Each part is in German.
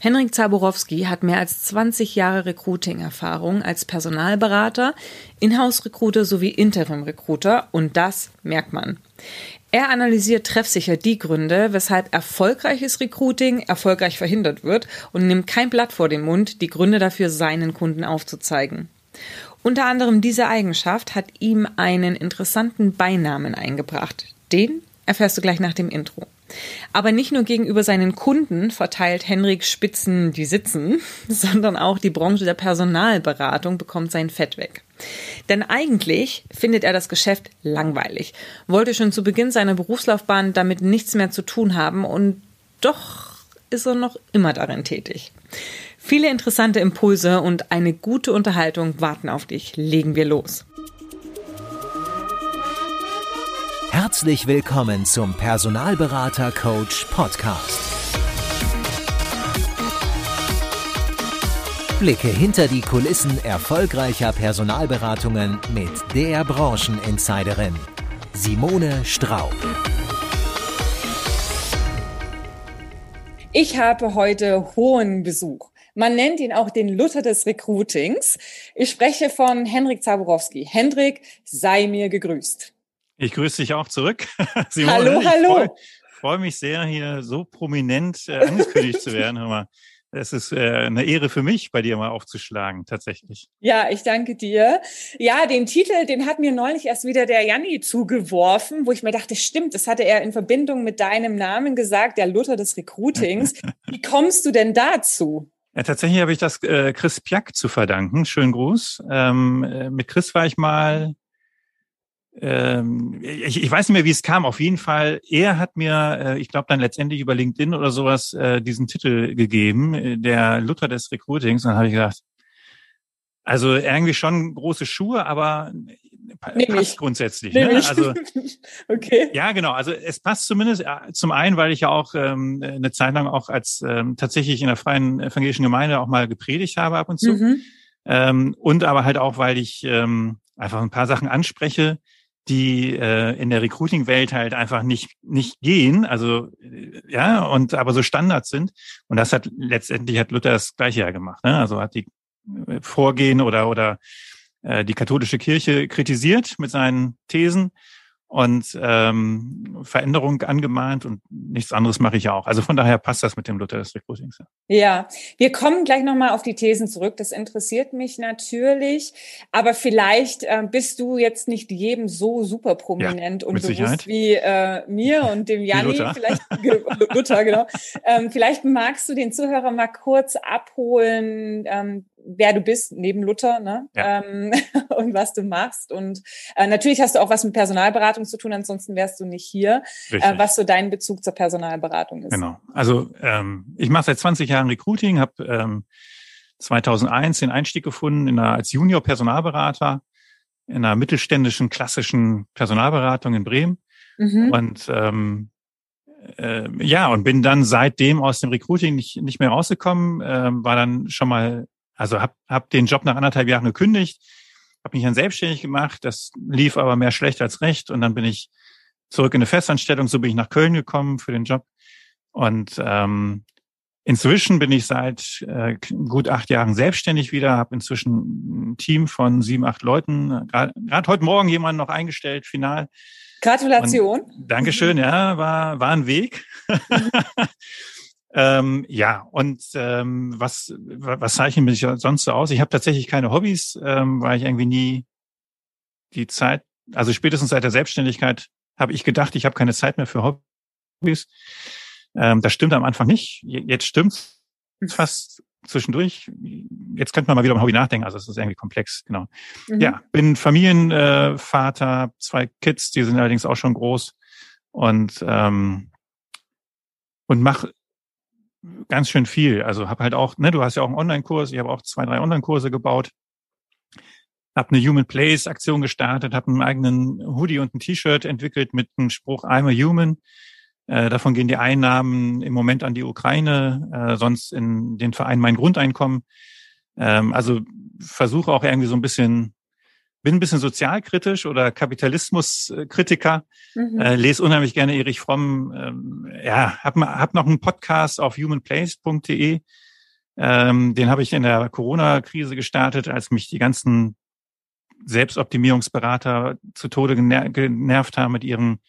Henrik Zaborowski hat mehr als 20 Jahre Recruiting-Erfahrung als Personalberater, Inhouse-Recruiter sowie Interim-Recruiter und das merkt man. Er analysiert treffsicher die Gründe, weshalb erfolgreiches Recruiting erfolgreich verhindert wird und nimmt kein Blatt vor den Mund, die Gründe dafür seinen Kunden aufzuzeigen. Unter anderem diese Eigenschaft hat ihm einen interessanten Beinamen eingebracht. Den erfährst du gleich nach dem Intro. Aber nicht nur gegenüber seinen Kunden verteilt Henrik Spitzen die Sitzen, sondern auch die Branche der Personalberatung bekommt sein Fett weg. Denn eigentlich findet er das Geschäft langweilig, wollte schon zu Beginn seiner Berufslaufbahn damit nichts mehr zu tun haben und doch ist er noch immer darin tätig. Viele interessante Impulse und eine gute Unterhaltung warten auf dich. Legen wir los. Herzlich willkommen zum Personalberater Coach Podcast. Blicke hinter die Kulissen erfolgreicher Personalberatungen mit der Brancheninsiderin Simone Straub. Ich habe heute hohen Besuch. Man nennt ihn auch den Luther des Recruitings. Ich spreche von Henrik Zaborowski. Henrik, sei mir gegrüßt. Ich grüße dich auch zurück. Simone, hallo, hallo. Ich freue mich sehr, hier so prominent äh, angekündigt zu werden. Hör mal. Es ist äh, eine Ehre für mich, bei dir mal aufzuschlagen, tatsächlich. Ja, ich danke dir. Ja, den Titel, den hat mir neulich erst wieder der Janni zugeworfen, wo ich mir dachte, stimmt, das hatte er in Verbindung mit deinem Namen gesagt, der Luther des Recruitings. Wie kommst du denn dazu? Ja, tatsächlich habe ich das äh, Chris Piak zu verdanken. Schönen Gruß. Ähm, äh, mit Chris war ich mal ähm, ich, ich weiß nicht mehr, wie es kam. Auf jeden Fall, er hat mir, äh, ich glaube dann letztendlich über LinkedIn oder sowas, äh, diesen Titel gegeben, äh, der Luther des Recruitings. Und dann habe ich gedacht, also irgendwie schon große Schuhe, aber Nehm passt ich. grundsätzlich. Nehm Ne? ich. Also okay. ja, genau. Also es passt zumindest äh, zum einen, weil ich ja auch ähm, eine Zeit lang auch als ähm, tatsächlich in der freien evangelischen Gemeinde auch mal gepredigt habe ab und zu. Mhm. Ähm, und aber halt auch, weil ich ähm, einfach ein paar Sachen anspreche, die äh, in der Recruiting-Welt halt einfach nicht nicht gehen, also äh, ja und aber so Standards sind und das hat letztendlich hat Luther das gleiche ja gemacht, ne? also hat die äh, Vorgehen oder oder äh, die katholische Kirche kritisiert mit seinen Thesen und ähm, Veränderung angemahnt und nichts anderes mache ich ja auch. Also von daher passt das mit dem Luther des Recruitings. Ja, ja. wir kommen gleich nochmal auf die Thesen zurück. Das interessiert mich natürlich. Aber vielleicht äh, bist du jetzt nicht jedem so super prominent ja, und bewusst Sicherheit. wie äh, mir und dem Janni. Luther. Vielleicht Luther, genau. Ähm, vielleicht magst du den Zuhörer mal kurz abholen, ähm, wer du bist neben Luther ne? Ja. ähm, und was du machst. Und äh, natürlich hast du auch was mit Personalberatung zu tun, ansonsten wärst du nicht hier, äh, was so dein Bezug zur Personalberatung ist. Genau. Also ähm, ich mache seit 20 Jahren Recruiting, habe ähm, 2001 den Einstieg gefunden in einer, als Junior Personalberater in einer mittelständischen klassischen Personalberatung in Bremen Mhm. und ähm, äh, ja und bin dann seitdem aus dem Recruiting nicht nicht mehr rausgekommen, ähm, war dann schon mal also hab hab den Job nach anderthalb Jahren gekündigt, habe mich dann selbstständig gemacht, das lief aber mehr schlecht als recht und dann bin ich zurück in eine Festanstellung, so bin ich nach Köln gekommen für den Job und ähm, inzwischen bin ich seit äh, gut acht Jahren selbstständig wieder, habe inzwischen ein Team von sieben, acht Leuten, gerade heute Morgen jemanden noch eingestellt, final. Gratulation. Und Dankeschön, ja, war, war ein Weg. ähm, ja, und ähm, was, was zeichnet mich sonst so aus? Ich habe tatsächlich keine Hobbys, ähm, weil ich irgendwie nie die Zeit, also spätestens seit der Selbstständigkeit habe ich gedacht, ich habe keine Zeit mehr für Hobbys. Ähm, das stimmt am Anfang nicht. Jetzt stimmt's fast zwischendurch. Jetzt könnte man mal wieder über Hobby nachdenken. Also es ist irgendwie komplex, genau. Mhm. Ja, bin Familienvater, äh, zwei Kids, die sind allerdings auch schon groß und ähm, und mach ganz schön viel. Also habe halt auch, ne, du hast ja auch einen Online-Kurs, ich habe auch zwei, drei Online-Kurse gebaut, habe eine Human Place Aktion gestartet, habe einen eigenen Hoodie und ein T-Shirt entwickelt mit dem Spruch I'm a Human. Äh, davon gehen die Einnahmen im Moment an die Ukraine, äh, sonst in den Verein mein Grundeinkommen. Ähm, also versuche auch irgendwie so ein bisschen bin ein bisschen sozialkritisch oder Kapitalismuskritiker, mhm. äh, lese unheimlich gerne Erich Fromm. Ähm, ja, hab, hab noch einen Podcast auf humanplace.de. Ähm, den habe ich in der Corona-Krise gestartet, als mich die ganzen Selbstoptimierungsberater zu Tode gener genervt haben mit ihren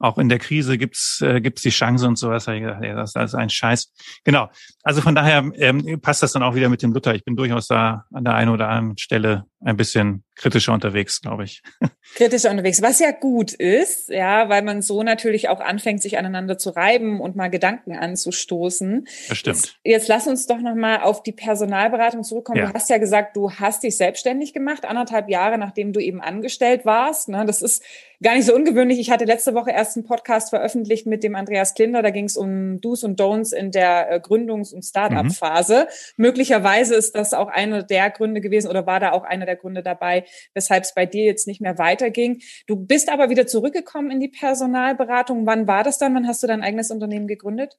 auch in der Krise gibt's äh, gibt's die Chance und sowas. Ja, das, das ist ein Scheiß. Genau. Also von daher ähm, passt das dann auch wieder mit dem Luther. Ich bin durchaus da an der einen oder anderen Stelle ein bisschen kritischer unterwegs, glaube ich. Kritischer unterwegs, was ja gut ist, ja, weil man so natürlich auch anfängt, sich aneinander zu reiben und mal Gedanken anzustoßen. Das stimmt. Jetzt, jetzt lass uns doch nochmal auf die Personalberatung zurückkommen. Ja. Du hast ja gesagt, du hast dich selbstständig gemacht, anderthalb Jahre, nachdem du eben angestellt warst. Ne? Das ist gar nicht so ungewöhnlich. Ich hatte letzte Woche erst einen Podcast veröffentlicht mit dem Andreas Klinder. Da ging es um Do's und Don'ts in der äh, Gründungs- und Start-up-Phase. Mhm. Möglicherweise ist das auch einer der Gründe gewesen oder war da auch einer der Gründe dabei, weshalb es bei dir jetzt nicht mehr weiterging. Du bist aber wieder zurückgekommen in die Personalberatung. Wann war das dann? Wann hast du dein eigenes Unternehmen gegründet?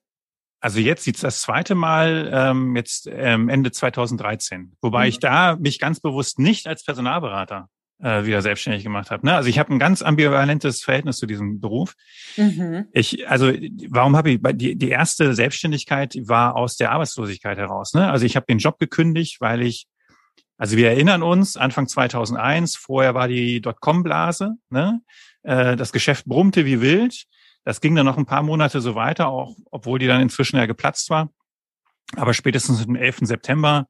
Also jetzt sieht das zweite Mal ähm, jetzt ähm, Ende 2013, wobei mhm. ich da mich ganz bewusst nicht als Personalberater äh, wieder selbstständig gemacht habe. Ne? Also ich habe ein ganz ambivalentes Verhältnis zu diesem Beruf. Mhm. Ich, also warum habe ich die, die erste Selbstständigkeit war aus der Arbeitslosigkeit heraus. Ne? Also ich habe den Job gekündigt, weil ich also wir erinnern uns, Anfang 2001, vorher war die Dotcom-Blase, ne? Äh, das Geschäft brummte wie wild. Das ging dann noch ein paar Monate so weiter, auch obwohl die dann inzwischen ja geplatzt war. Aber spätestens am 11. September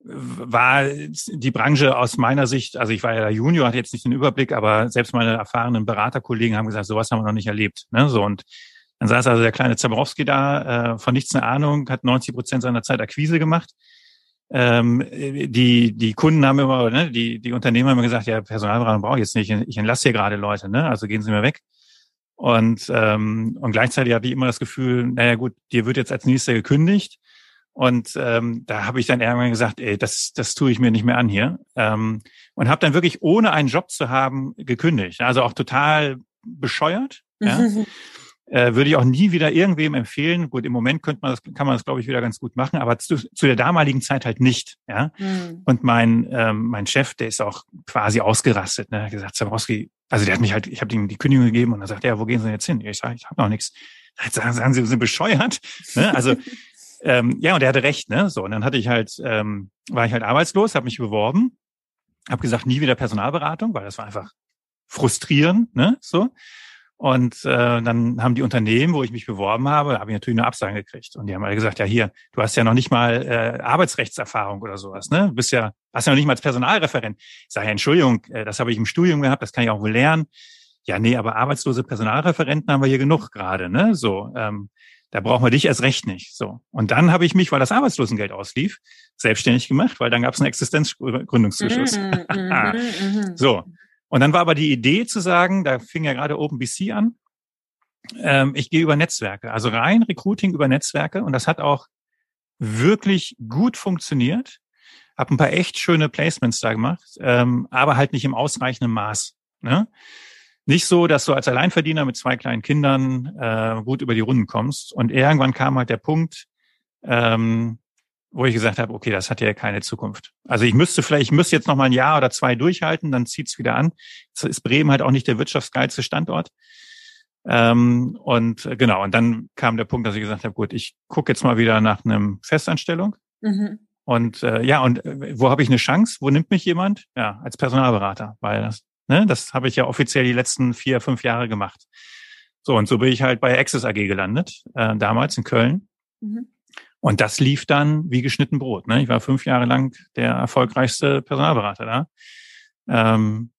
war die Branche aus meiner Sicht, also ich war ja Junior, hatte jetzt nicht den Überblick, aber selbst meine erfahrenen Beraterkollegen haben gesagt, sowas haben wir noch nicht erlebt. Ne? So und dann saß also der kleine Zabrowski da, äh, von nichts eine Ahnung, hat 90 Prozent seiner Zeit Akquise gemacht ähm, die, die Kunden haben immer, ne, die, die Unternehmer haben immer gesagt, ja, Personalberatung brauche ich jetzt nicht, ich entlasse hier gerade Leute, ne? Also gehen Sie mir weg. Und, ähm, und gleichzeitig hatte ich immer das Gefühl, naja gut, dir wird jetzt als nächster gekündigt. Und ähm, da habe ich dann irgendwann gesagt, ey, das, das tue ich mir nicht mehr an hier. Ähm, und habe dann wirklich, ohne einen Job zu haben, gekündigt. Also auch total bescheuert. Ja? Äh, würde ich auch nie wieder irgendwem empfehlen. Gut, im Moment könnte man das, kann man das, glaube ich, wieder ganz gut machen, aber zu, zu der damaligen Zeit halt nicht. Ja. Mhm. Und mein, ähm, mein Chef, der ist auch quasi ausgerastet, ne, hat gesagt, Zabrowski, also der hat mich halt, ich habe ihm die Kündigung gegeben und dann sagt er, ja, wo gehen Sie denn jetzt hin? Ich sage, ich habe noch nichts. Jetzt sagen, sagen Sie, Sie sind bescheuert. ne? Also ähm, ja, und er hatte recht, ne? So, und dann hatte ich halt, ähm, war ich halt arbeitslos, habe mich beworben, habe gesagt, nie wieder Personalberatung, weil das war einfach frustrierend, ne? So. Und äh, dann haben die Unternehmen, wo ich mich beworben habe, habe ich natürlich eine Absage gekriegt. Und die haben alle gesagt, ja hier, du hast ja noch nicht mal äh, Arbeitsrechtserfahrung oder sowas, ne? Du bist ja, hast ja noch nicht mal als Personalreferent. Ich sage, ja, Entschuldigung, äh, das habe ich im Studium gehabt, das kann ich auch wohl lernen. Ja, nee, aber arbeitslose Personalreferenten haben wir hier genug gerade, ne? So, ähm, da brauchen wir dich erst recht nicht. So. Und dann habe ich mich, weil das Arbeitslosengeld auslief, selbstständig gemacht, weil dann gab es einen Existenzgründungszuschuss. Mm, mm, mm, so. Und dann war aber die Idee zu sagen, da fing ja gerade OpenBC an, ähm, ich gehe über Netzwerke, also rein Recruiting über Netzwerke. Und das hat auch wirklich gut funktioniert. Hab ein paar echt schöne Placements da gemacht, ähm, aber halt nicht im ausreichenden Maß. Ne? Nicht so, dass du als Alleinverdiener mit zwei kleinen Kindern äh, gut über die Runden kommst. Und irgendwann kam halt der Punkt, ähm, wo ich gesagt habe, okay, das hat ja keine Zukunft. Also ich müsste vielleicht, ich müsste jetzt noch mal ein Jahr oder zwei durchhalten, dann zieht's wieder an. Jetzt ist Bremen halt auch nicht der wirtschaftsgeilste Standort. Ähm, und äh, genau, und dann kam der Punkt, dass ich gesagt habe, gut, ich gucke jetzt mal wieder nach einem Festanstellung. Mhm. Und äh, ja, und äh, wo habe ich eine Chance? Wo nimmt mich jemand? Ja, als Personalberater, weil das, ne, das habe ich ja offiziell die letzten vier, fünf Jahre gemacht. So, und so bin ich halt bei Access AG gelandet, äh, damals in Köln. Mhm. Und das lief dann wie geschnitten Brot. Ne? Ich war fünf Jahre lang der erfolgreichste Personalberater da. Ähm,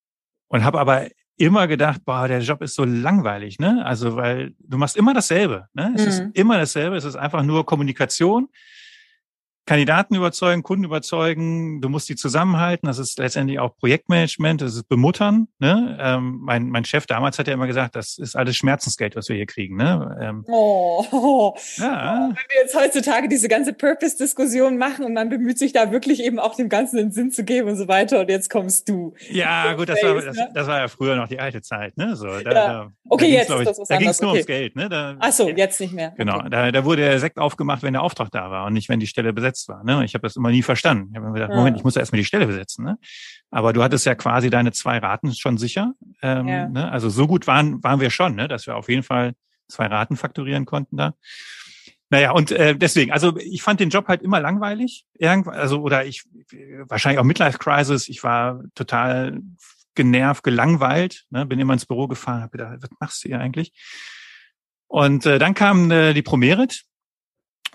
und habe aber immer gedacht, boah, der Job ist so langweilig, ne? Also, weil du machst immer dasselbe, ne? Es mhm. ist immer dasselbe, es ist einfach nur Kommunikation. Kandidaten überzeugen, Kunden überzeugen, du musst die zusammenhalten. Das ist letztendlich auch Projektmanagement, das ist Bemuttern. Ne? Ähm, mein, mein Chef damals hat ja immer gesagt, das ist alles Schmerzensgeld, was wir hier kriegen. Ne? Ähm, oh, ja. Wenn wir jetzt heutzutage diese ganze Purpose-Diskussion machen und man bemüht sich da wirklich eben auch dem Ganzen den Sinn zu geben und so weiter und jetzt kommst du. Ja, gut, das, war, das, ne? das war ja früher noch die alte Zeit. Ne? So, da, ja. da, okay, da jetzt ist das was Da ging es nur okay. ums Geld. Ne? Da, Ach so, jetzt nicht mehr. Genau, da, da wurde der Sekt aufgemacht, wenn der Auftrag da war und nicht, wenn die Stelle besetzt besetzt war. Ne? Ich habe das immer nie verstanden. Ich habe mir gedacht, ja. Moment, ich muss ja erstmal die Stelle besetzen. Ne? Aber du hattest ja quasi deine zwei Raten schon sicher. Ähm, ja. ne? Also so gut waren, waren wir schon, ne? dass wir auf jeden Fall zwei Raten fakturieren konnten da. Naja, und äh, deswegen, also ich fand den Job halt immer langweilig. Irgendwann, also, oder ich, wahrscheinlich auch Midlife Crisis, ich war total genervt, gelangweilt, ne? bin immer ins Büro gefahren, habe gedacht, was machst du hier eigentlich? Und äh, dann kam äh, die Promerit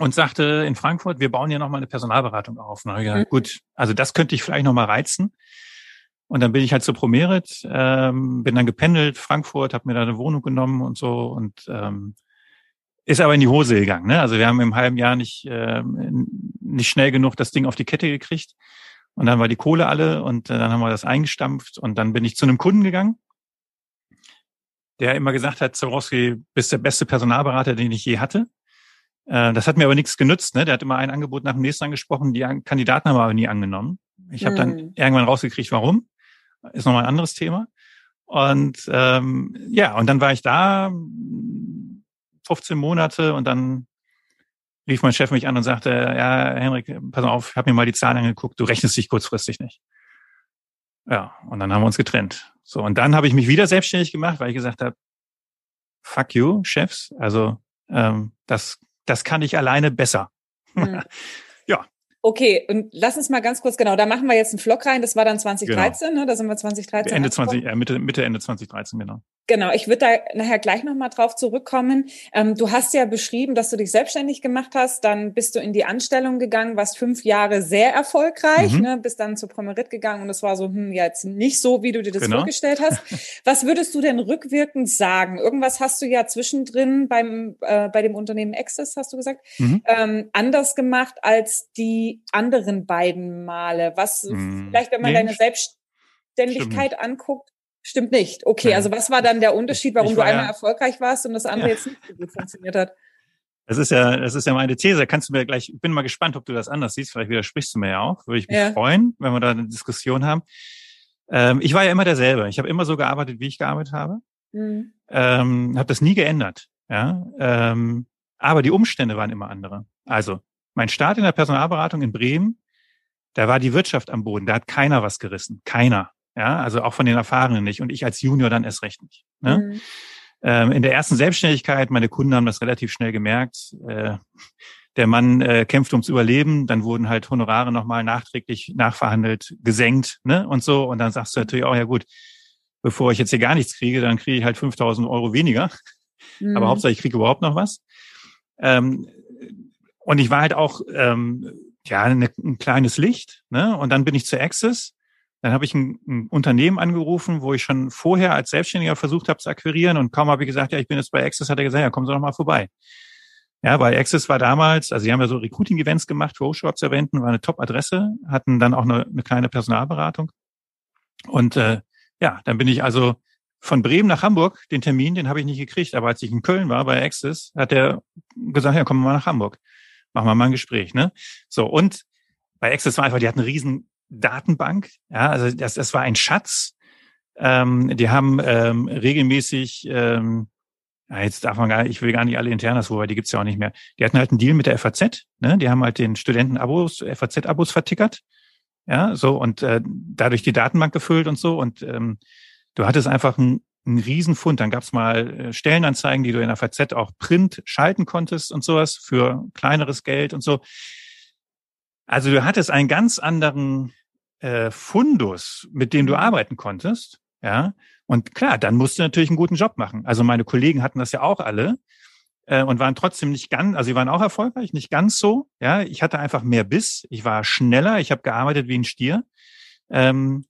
und sagte in Frankfurt, wir bauen hier nochmal eine Personalberatung auf. Und ich mhm. gut, also das könnte ich vielleicht nochmal reizen. Und dann bin ich halt zur Promerit, ähm, bin dann gependelt, Frankfurt, habe mir da eine Wohnung genommen und so und ähm, ist aber in die Hose gegangen. Ne? Also wir haben im halben Jahr nicht, äh, nicht schnell genug das Ding auf die Kette gekriegt. Und dann war die Kohle alle und äh, dann haben wir das eingestampft und dann bin ich zu einem Kunden gegangen, der immer gesagt hat, Zorowski, bist der beste Personalberater, den ich je hatte. Äh, das hat mir aber nichts genützt. Ne? Der hat immer ein Angebot nach dem nächsten angesprochen, die Kandidaten haben aber nie angenommen. Ich habe dann hm. irgendwann rausgekriegt, warum. Ist nochmal ein anderes Thema. Und ähm, ja, und dann war ich da 15 Monate und dann rief mein Chef mich an und sagte, ja, Henrik, pass auf, ich habe mir mal die Zahlen angeguckt, du rechnest dich kurzfristig nicht. Ja, und dann haben wir uns getrennt. So, und dann habe ich mich wieder selbstständig gemacht, weil ich gesagt habe, fuck you, Chefs, also ähm, das, das kann ich alleine besser. Mhm. Okay, und lass uns mal ganz kurz, genau, da machen wir jetzt einen Vlog rein. Das war dann 2013, genau. ne? Da sind wir 2013. Ende 20, äh, Mitte, Mitte, Ende 2013, genau. Genau, ich würde da nachher gleich nochmal drauf zurückkommen. Ähm, du hast ja beschrieben, dass du dich selbstständig gemacht hast, dann bist du in die Anstellung gegangen, warst fünf Jahre sehr erfolgreich, mhm. ne? bist dann zu Promerit gegangen und es war so, hm, ja, jetzt nicht so, wie du dir das genau. vorgestellt hast. Was würdest du denn rückwirkend sagen? Irgendwas hast du ja zwischendrin beim, äh, bei dem Unternehmen Access, hast du gesagt, mhm. ähm, anders gemacht als die anderen beiden Male. Was, mhm. vielleicht, wenn man nee, deine Selbstständigkeit anguckt, Stimmt nicht. Okay, also was war dann der Unterschied, warum du einmal ja, erfolgreich warst und das andere ja. jetzt nicht so gut funktioniert hat? Das ist ja, das ist ja meine These. Kannst du mir gleich, ich bin mal gespannt, ob du das anders siehst. Vielleicht widersprichst du mir ja auch. Würde ich mich ja. freuen, wenn wir da eine Diskussion haben. Ähm, ich war ja immer derselbe. Ich habe immer so gearbeitet, wie ich gearbeitet habe. Mhm. Ähm, habe das nie geändert. Ja, ähm, aber die Umstände waren immer andere. Also mein Start in der Personalberatung in Bremen, da war die Wirtschaft am Boden. Da hat keiner was gerissen. Keiner. Ja, also auch von den Erfahrenen nicht. Und ich als Junior dann erst recht nicht. Ne? Mhm. Ähm, in der ersten Selbstständigkeit, meine Kunden haben das relativ schnell gemerkt. Äh, der Mann äh, kämpft ums Überleben, dann wurden halt Honorare nochmal nachträglich nachverhandelt, gesenkt, ne? Und so. Und dann sagst du natürlich auch, ja gut, bevor ich jetzt hier gar nichts kriege, dann kriege ich halt 5000 Euro weniger. Mhm. Aber Hauptsache, ich kriege überhaupt noch was. Ähm, und ich war halt auch ähm, ja eine, ein kleines Licht, ne? Und dann bin ich zu Access dann habe ich ein, ein, Unternehmen angerufen, wo ich schon vorher als Selbstständiger versucht habe zu akquirieren und kaum habe ich gesagt, ja, ich bin jetzt bei Access, hat er gesagt, ja, kommen Sie doch mal vorbei. Ja, weil Access war damals, also sie haben ja so Recruiting-Events gemacht für Hochschulabsolventen, war eine Top-Adresse, hatten dann auch eine, eine kleine Personalberatung. Und äh, ja, dann bin ich also von Bremen nach Hamburg, den Termin, den habe ich nicht gekriegt, aber als ich in Köln war bei Access, hat er gesagt, ja, wir mal nach Hamburg. Machen wir mal ein Gespräch, ne? So, und bei Access war einfach, die hatten einen riesen Datenbank. Ja, also das, das war ein Schatz. Ähm, die haben ähm, regelmäßig, ähm, ja, jetzt darf man gar nicht, ich will gar nicht alle Internas, wobei die gibt's ja auch nicht mehr. Die hatten halt einen Deal mit der FAZ, ne? Die haben halt den Studenten Abos, FAZ-Abos vertickert. Ja, so und äh, dadurch die Datenbank gefüllt und so. Und ähm, du hattest einfach einen, einen Riesenfund. Dann gab's mal äh, Stellenanzeigen, die du in der FAZ auch print schalten konntest und sowas für kleineres Geld und so. Also du hattest einen ganz anderen äh, Fundus, mit dem du mhm. arbeiten konntest, ja. Und klar, dann musst du natürlich einen guten Job machen. Also meine Kollegen hatten das ja auch alle äh, und waren trotzdem nicht ganz, also sie waren auch erfolgreich, nicht ganz so. Ja, ich hatte einfach mehr Biss, ich war schneller, ich habe gearbeitet wie ein Stier. Ähm,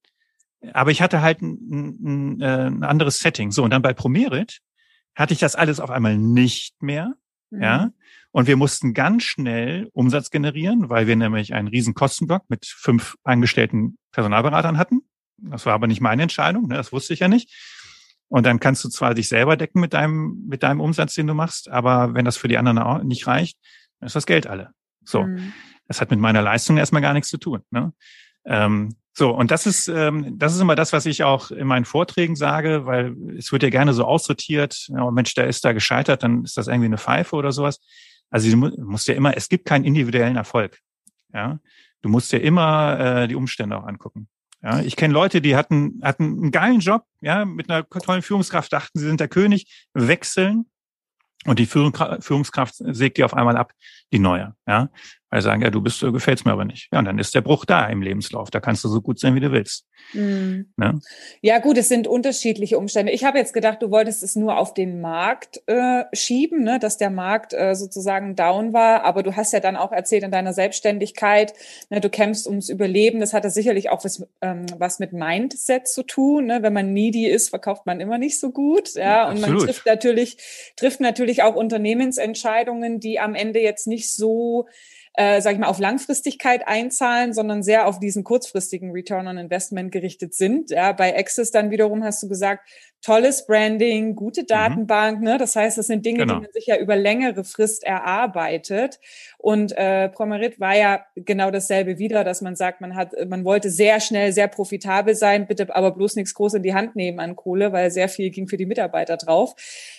aber ich hatte halt ein, ein, äh, ein anderes Setting. So, und dann bei Promerit hatte ich das alles auf einmal nicht mehr. Mhm. Ja. Und wir mussten ganz schnell Umsatz generieren, weil wir nämlich einen riesen Kostenblock mit fünf angestellten Personalberatern hatten. Das war aber nicht meine Entscheidung, ne? das wusste ich ja nicht. Und dann kannst du zwar dich selber decken mit deinem, mit deinem Umsatz, den du machst, aber wenn das für die anderen auch nicht reicht, dann ist das Geld alle. So. Mhm. Das hat mit meiner Leistung erstmal gar nichts zu tun. Ne? Ähm, so, und das ist, ähm, das ist immer das, was ich auch in meinen Vorträgen sage, weil es wird ja gerne so aussortiert, ja, oh Mensch, der ist da gescheitert, dann ist das irgendwie eine Pfeife oder sowas. Also du musst ja immer, es gibt keinen individuellen Erfolg. Ja, du musst dir immer äh, die Umstände auch angucken. Ja, ich kenne Leute, die hatten, hatten einen geilen Job, ja, mit einer tollen Führungskraft, dachten, sie sind der König, wechseln und die Führungskraft sägt die auf einmal ab, die neue, ja. Weil sie sagen, ja, du bist, du gefällst mir aber nicht. Ja, und dann ist der Bruch da im Lebenslauf. Da kannst du so gut sein, wie du willst. Mhm. Ne? Ja, gut, es sind unterschiedliche Umstände. Ich habe jetzt gedacht, du wolltest es nur auf den Markt äh, schieben, ne, dass der Markt äh, sozusagen down war. Aber du hast ja dann auch erzählt in deiner Selbstständigkeit, ne, du kämpfst ums Überleben. Das hatte sicherlich auch was, ähm, was mit Mindset zu tun. Ne? Wenn man needy ist, verkauft man immer nicht so gut. Ja, und Absolut. man trifft natürlich, trifft natürlich auch Unternehmensentscheidungen, die am Ende jetzt nicht so äh, sag ich mal, auf Langfristigkeit einzahlen, sondern sehr auf diesen kurzfristigen Return on Investment gerichtet sind. Ja, bei Access dann wiederum hast du gesagt, tolles Branding, gute mhm. Datenbank. Ne? Das heißt, das sind Dinge, genau. die man sich ja über längere Frist erarbeitet. Und äh, Promerit war ja genau dasselbe wieder, dass man sagt, man hat, man wollte sehr schnell, sehr profitabel sein, bitte aber bloß nichts groß in die Hand nehmen an Kohle, weil sehr viel ging für die Mitarbeiter drauf.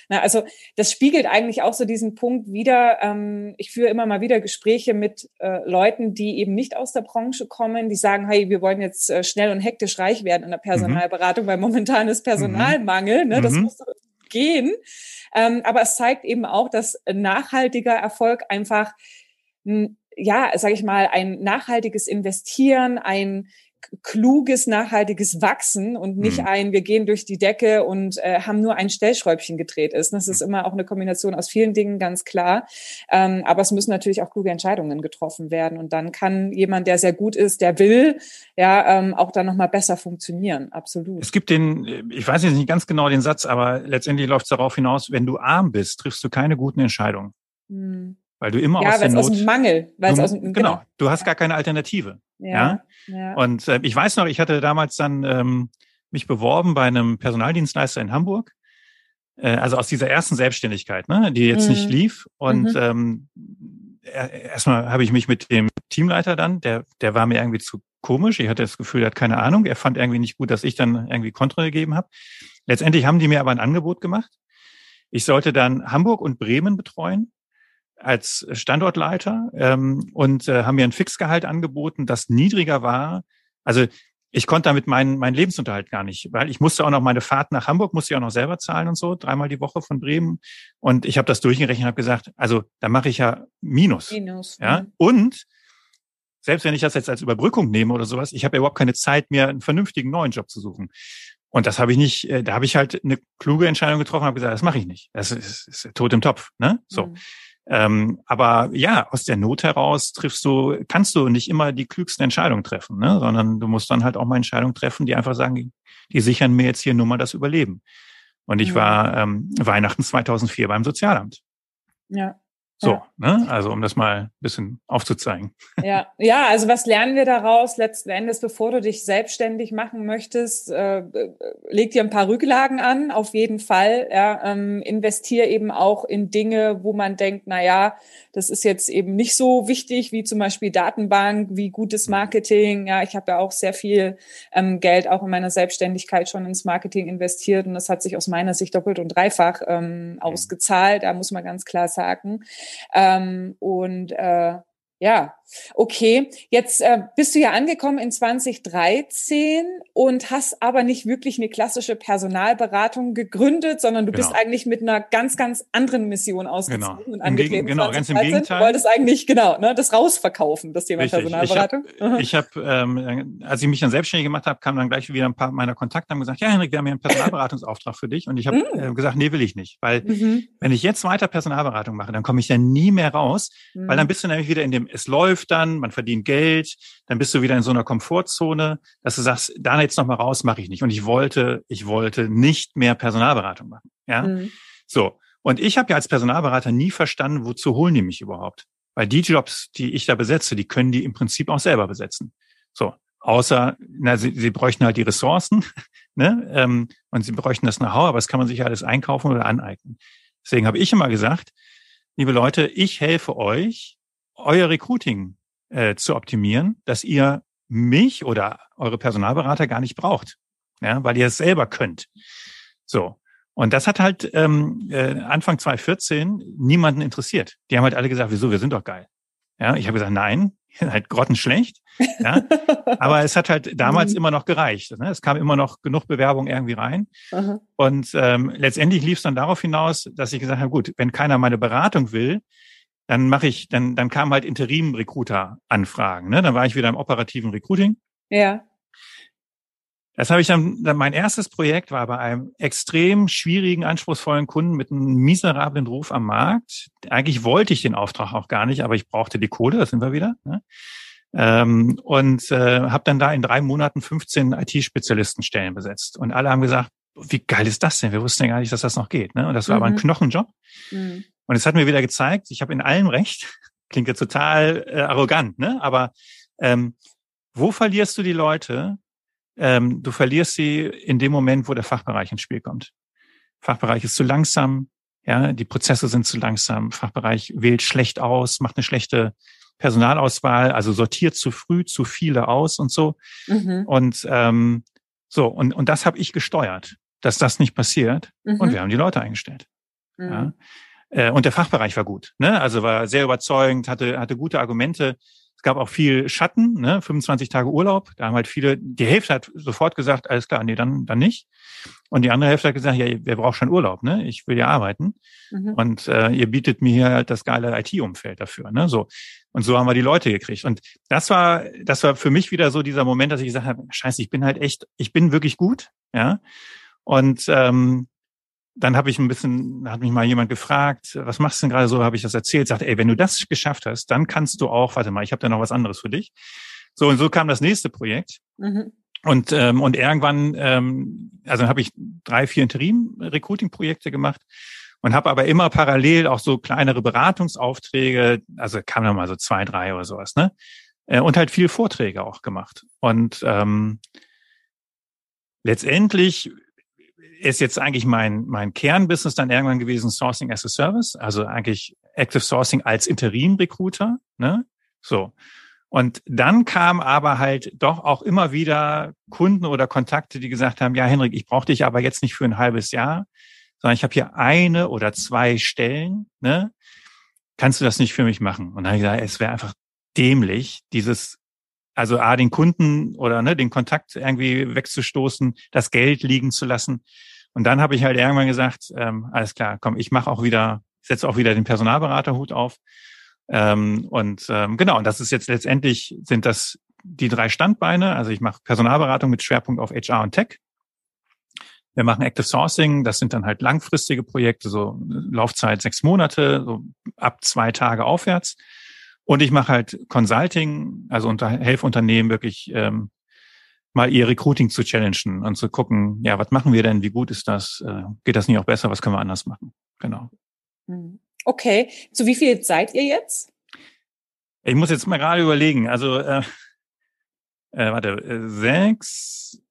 Na, also das spiegelt eigentlich auch so diesen Punkt wieder. Ähm, ich führe immer mal wieder Gespräche mit äh, Leuten, die eben nicht aus der Branche kommen, die sagen, hey, wir wollen jetzt äh, schnell und hektisch reich werden in der mhm. Personalberatung, mhm. weil momentan ist Personal mhm Mangel, ne? das mhm. muss doch gehen. Ähm, aber es zeigt eben auch, dass nachhaltiger Erfolg einfach, ja, sage ich mal, ein nachhaltiges Investieren, ein kluges, nachhaltiges Wachsen und nicht mhm. ein, wir gehen durch die Decke und äh, haben nur ein Stellschräubchen gedreht ist. Das ist mhm. immer auch eine Kombination aus vielen Dingen, ganz klar. Ähm, aber es müssen natürlich auch kluge Entscheidungen getroffen werden. Und dann kann jemand, der sehr gut ist, der will, ja, ähm, auch dann nochmal besser funktionieren. Absolut. Es gibt den, ich weiß jetzt nicht ganz genau den Satz, aber letztendlich läuft es darauf hinaus, wenn du arm bist, triffst du keine guten Entscheidungen. Mhm. Weil du immer ja, aus der Not... aus dem Mangel. Weil du, aus dem, genau. genau, du hast gar keine Alternative. Ja. ja? ja. Und äh, ich weiß noch, ich hatte damals dann ähm, mich beworben bei einem Personaldienstleister in Hamburg. Äh, also aus dieser ersten Selbstständigkeit, ne, die jetzt mhm. nicht lief. Und mhm. ähm, erstmal habe ich mich mit dem Teamleiter dann, der, der war mir irgendwie zu komisch. Ich hatte das Gefühl, er hat keine Ahnung. Er fand irgendwie nicht gut, dass ich dann irgendwie Kontra gegeben habe. Letztendlich haben die mir aber ein Angebot gemacht. Ich sollte dann Hamburg und Bremen betreuen als Standortleiter ähm, und äh, haben mir ein Fixgehalt angeboten, das niedriger war. Also ich konnte damit meinen meinen Lebensunterhalt gar nicht, weil ich musste auch noch meine Fahrt nach Hamburg musste ich auch noch selber zahlen und so dreimal die Woche von Bremen und ich habe das durchgerechnet und habe gesagt, also da mache ich ja Minus. Minus. Ja mhm. und selbst wenn ich das jetzt als Überbrückung nehme oder sowas, ich habe ja überhaupt keine Zeit mir einen vernünftigen neuen Job zu suchen. Und das habe ich nicht, äh, da habe ich halt eine kluge Entscheidung getroffen, habe gesagt, das mache ich nicht. Das ist, ist tot im Topf, ne? So. Mhm. Ähm, aber ja, aus der Not heraus triffst du, kannst du nicht immer die klügsten Entscheidungen treffen, ne? sondern du musst dann halt auch mal Entscheidungen treffen, die einfach sagen, die sichern mir jetzt hier nur mal das Überleben. Und ich war ähm, Weihnachten 2004 beim Sozialamt. Ja. So, ja. ne? Also um das mal ein bisschen aufzuzeigen. Ja, ja, also was lernen wir daraus letzten Endes, bevor du dich selbstständig machen möchtest, äh, leg dir ein paar Rücklagen an, auf jeden Fall. Ja, ähm, investier eben auch in Dinge, wo man denkt, na ja, das ist jetzt eben nicht so wichtig wie zum Beispiel Datenbank, wie gutes mhm. Marketing. Ja, ich habe ja auch sehr viel ähm, Geld auch in meiner Selbstständigkeit schon ins Marketing investiert und das hat sich aus meiner Sicht doppelt und dreifach ähm, mhm. ausgezahlt. Da muss man ganz klar sagen. Ähm, und äh, ja, okay. Jetzt äh, bist du ja angekommen in 2013 und hast aber nicht wirklich eine klassische Personalberatung gegründet, sondern du genau. bist eigentlich mit einer ganz, ganz anderen Mission ausgezogen genau. und angetreten. Genau, ganz im Gegenteil. Du wolltest eigentlich, genau, ne, das rausverkaufen, das Thema Richtig. Personalberatung. Ich habe, hab, ähm, als ich mich dann selbstständig gemacht habe, kam dann gleich wieder ein paar meiner Kontakte haben gesagt, ja, Henrik, wir haben hier einen Personalberatungsauftrag für dich. Und ich habe mm. äh, gesagt, nee, will ich nicht. Weil mhm. wenn ich jetzt weiter Personalberatung mache, dann komme ich dann nie mehr raus, mhm. weil dann bist du nämlich wieder in dem, es läuft dann, man verdient Geld, dann bist du wieder in so einer Komfortzone, dass du sagst, da jetzt noch mal raus, mache ich nicht. Und ich wollte, ich wollte nicht mehr Personalberatung machen. Ja, mhm. so. Und ich habe ja als Personalberater nie verstanden, wozu holen die mich überhaupt? Weil die Jobs, die ich da besetze, die können die im Prinzip auch selber besetzen. So, außer, na, sie, sie bräuchten halt die Ressourcen, ne? Ähm, und sie bräuchten das Know-how, aber das kann man sich alles einkaufen oder aneignen. Deswegen habe ich immer gesagt, liebe Leute, ich helfe euch, euer Recruiting äh, zu optimieren, dass ihr mich oder eure Personalberater gar nicht braucht, ja, weil ihr es selber könnt. So. Und das hat halt ähm, äh, Anfang 2014 niemanden interessiert. Die haben halt alle gesagt, wieso, wir sind doch geil. Ja, ich habe gesagt, nein, halt grottenschlecht. Ja? Aber es hat halt damals Mhm. immer noch gereicht. Ne? Es kam immer noch genug Bewerbung irgendwie rein. Aha. Und ähm, letztendlich lief es dann darauf hinaus, dass ich gesagt habe, gut, wenn keiner meine Beratung will, dann mache ich, dann, dann kamen halt Interim-Recruiter-Anfragen. Ne? Dann war ich wieder im operativen Recruiting. Ja. Das habe ich dann, dann, mein erstes Projekt war bei einem extrem schwierigen, anspruchsvollen Kunden mit einem miserablen Ruf am Markt. Eigentlich wollte ich den Auftrag auch gar nicht, aber ich brauchte die Kohle, das sind wir wieder. Ne? Ähm, und äh, habe dann da in drei Monaten 15 IT-Spezialistenstellen besetzt. Und alle haben gesagt, wie geil ist das denn? Wir wussten ja gar nicht, dass das noch geht. Ne? Und das war aber ein Mhm. Knochenjob. Mhm. Und es hat mir wieder gezeigt, ich habe in allem recht. Klingt jetzt total äh, arrogant, ne? Aber ähm, wo verlierst du die Leute? Ähm, du verlierst sie in dem Moment, wo der Fachbereich ins Spiel kommt. Fachbereich ist zu langsam, ja, die Prozesse sind zu langsam. Fachbereich wählt schlecht aus, macht eine schlechte Personalauswahl, also sortiert zu früh zu viele aus und so. Mhm. Und ähm, so und und das habe ich gesteuert, dass das nicht passiert. Mhm. Und wir haben die Leute eingestellt. Mhm. Ja. Äh, Und der Fachbereich war gut, ne? Also war sehr überzeugend, hatte, hatte gute Argumente. Es gab auch viel Schatten, ne? 25 Tage Urlaub. Da haben halt viele, die Hälfte hat sofort gesagt, alles klar, nee, dann, dann nicht. Und die andere Hälfte hat gesagt, ja, wer braucht schon Urlaub, ne? Ich will ja arbeiten. Mhm. Und äh, ihr bietet mir hier halt das geile IT-Umfeld dafür, ne? So. Und so haben wir die Leute gekriegt. Und das war, das war für mich wieder so dieser Moment, dass ich gesagt habe, scheiße, ich bin halt echt, ich bin wirklich gut, ja. Und ähm, dann habe ich ein bisschen, hat mich mal jemand gefragt, was machst du denn gerade so? Habe ich das erzählt, sagte, ey, wenn du das geschafft hast, dann kannst du auch, warte mal, ich habe da noch was anderes für dich. So und so kam das nächste Projekt. Mhm. Und, ähm, und irgendwann, ähm, also habe ich drei, vier Interim-Recruiting-Projekte gemacht und habe aber immer parallel auch so kleinere Beratungsaufträge, also kam dann mal so zwei, drei oder sowas, ne? Äh, Und halt viele Vorträge auch gemacht. Und ähm, letztendlich ist jetzt eigentlich mein, mein Kernbusiness dann irgendwann gewesen Sourcing as a Service, also eigentlich Active Sourcing als Interim-Recruiter, ne? So. Und dann kam aber halt doch auch immer wieder Kunden oder Kontakte, die gesagt haben, ja, Henrik, ich brauche dich aber jetzt nicht für ein halbes Jahr, sondern ich habe hier eine oder zwei Stellen, ne? Kannst du das nicht für mich machen? Und dann habe ich gesagt, es wäre einfach dämlich, dieses, also A, den Kunden oder ne, den Kontakt irgendwie wegzustoßen, das Geld liegen zu lassen. Und dann habe ich halt irgendwann gesagt, ähm, alles klar, komm, ich mache auch wieder, setze auch wieder den Personalberaterhut auf. Ähm, und ähm, genau, und das ist jetzt letztendlich, sind das die drei Standbeine. Also ich mache Personalberatung mit Schwerpunkt auf HR und Tech. Wir machen Active Sourcing, das sind dann halt langfristige Projekte, so Laufzeit sechs Monate, so ab zwei Tage aufwärts. Und ich mache halt Consulting, also unter, helfe Unternehmen wirklich ähm, mal ihr Recruiting zu challengen und zu gucken, ja, was machen wir denn, wie gut ist das, äh, geht das nicht auch besser, was können wir anders machen? Genau. Mhm. Okay, zu wie viel seid ihr jetzt? Ich muss jetzt mal gerade überlegen, also äh, äh, warte, äh, sechs,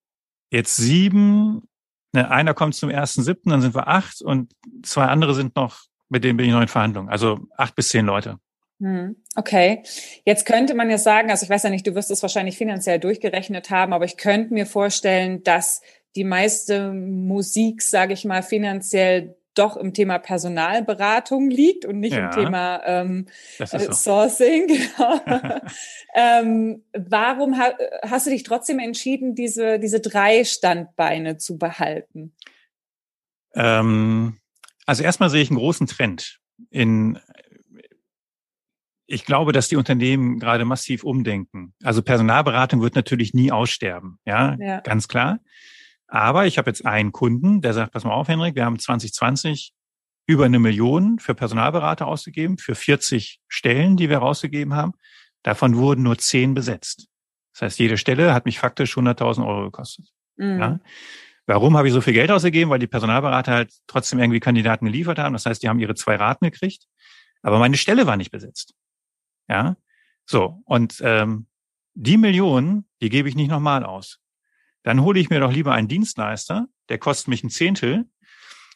jetzt sieben, ne, einer kommt zum ersten siebten, dann sind wir acht und zwei andere sind noch, mit denen bin ich noch in Verhandlungen. Also acht bis zehn Leute. Hm, Okay, jetzt könnte man ja sagen, also ich weiß ja nicht, du wirst es wahrscheinlich finanziell durchgerechnet haben, aber ich könnte mir vorstellen, dass die meiste Musik, sage ich mal, finanziell doch im Thema Personalberatung liegt und nicht Ja. im Thema ähm, äh, so. Sourcing. Genau. ähm, warum ha hast du dich trotzdem entschieden, diese, diese drei Standbeine zu behalten? Ähm, also erstmal sehe ich einen großen Trend in ich glaube, dass die Unternehmen gerade massiv umdenken. Also Personalberatung wird natürlich nie aussterben, ja, Ja. ganz klar. Aber ich habe jetzt einen Kunden, der sagt, pass mal auf, Henrik, wir haben 2020 über eine Million für Personalberater ausgegeben, für 40 Stellen, die wir rausgegeben haben. Davon wurden nur 10 besetzt. Das heißt, jede Stelle hat mich faktisch 100.000 Euro gekostet. Mhm. Ja. Warum habe ich so viel Geld ausgegeben? Weil die Personalberater halt trotzdem irgendwie Kandidaten geliefert haben. Das heißt, die haben ihre zwei Raten gekriegt. Aber meine Stelle war nicht besetzt. Ja. So. Und ähm, die Millionen, die gebe ich nicht nochmal aus. Dann hole ich mir doch lieber einen Dienstleister, der kostet mich ein Zehntel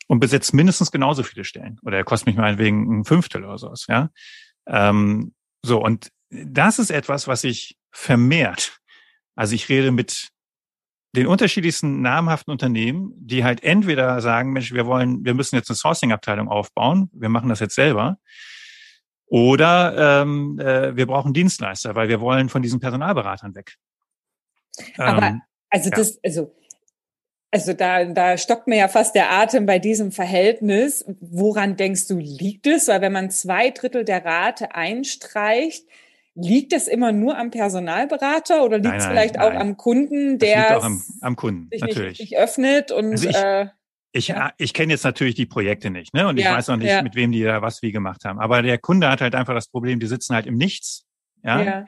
und besetzt mindestens genauso viele Stellen. Oder er kostet mich meinetwegen ein Fünftel oder sowas. Ja. Ähm, so. Und das ist etwas, was ich vermehrt. Also ich rede mit den unterschiedlichsten namhaften Unternehmen, die halt entweder sagen, Mensch, wir wollen, wir müssen jetzt eine Sourcing-Abteilung aufbauen, wir machen das jetzt selber, Oder ähm, äh, wir brauchen Dienstleister, weil wir wollen von diesen Personalberatern weg. Aber ähm, also ja. das, also also da, da stockt mir ja fast der Atem bei diesem Verhältnis. Woran denkst du, liegt es? Weil wenn man zwei Drittel der Rate einstreicht, liegt es immer nur am Personalberater oder liegt es vielleicht nein. auch am Kunden, der auch am, am Kunden, sich natürlich. Nicht öffnet und also ich, äh, ich, ja. ich kenne jetzt natürlich die Projekte nicht, ne? Und ich ja, weiß auch nicht, ja. mit wem die da was wie gemacht haben. Aber der Kunde hat halt einfach das Problem, die sitzen halt im Nichts. Ja.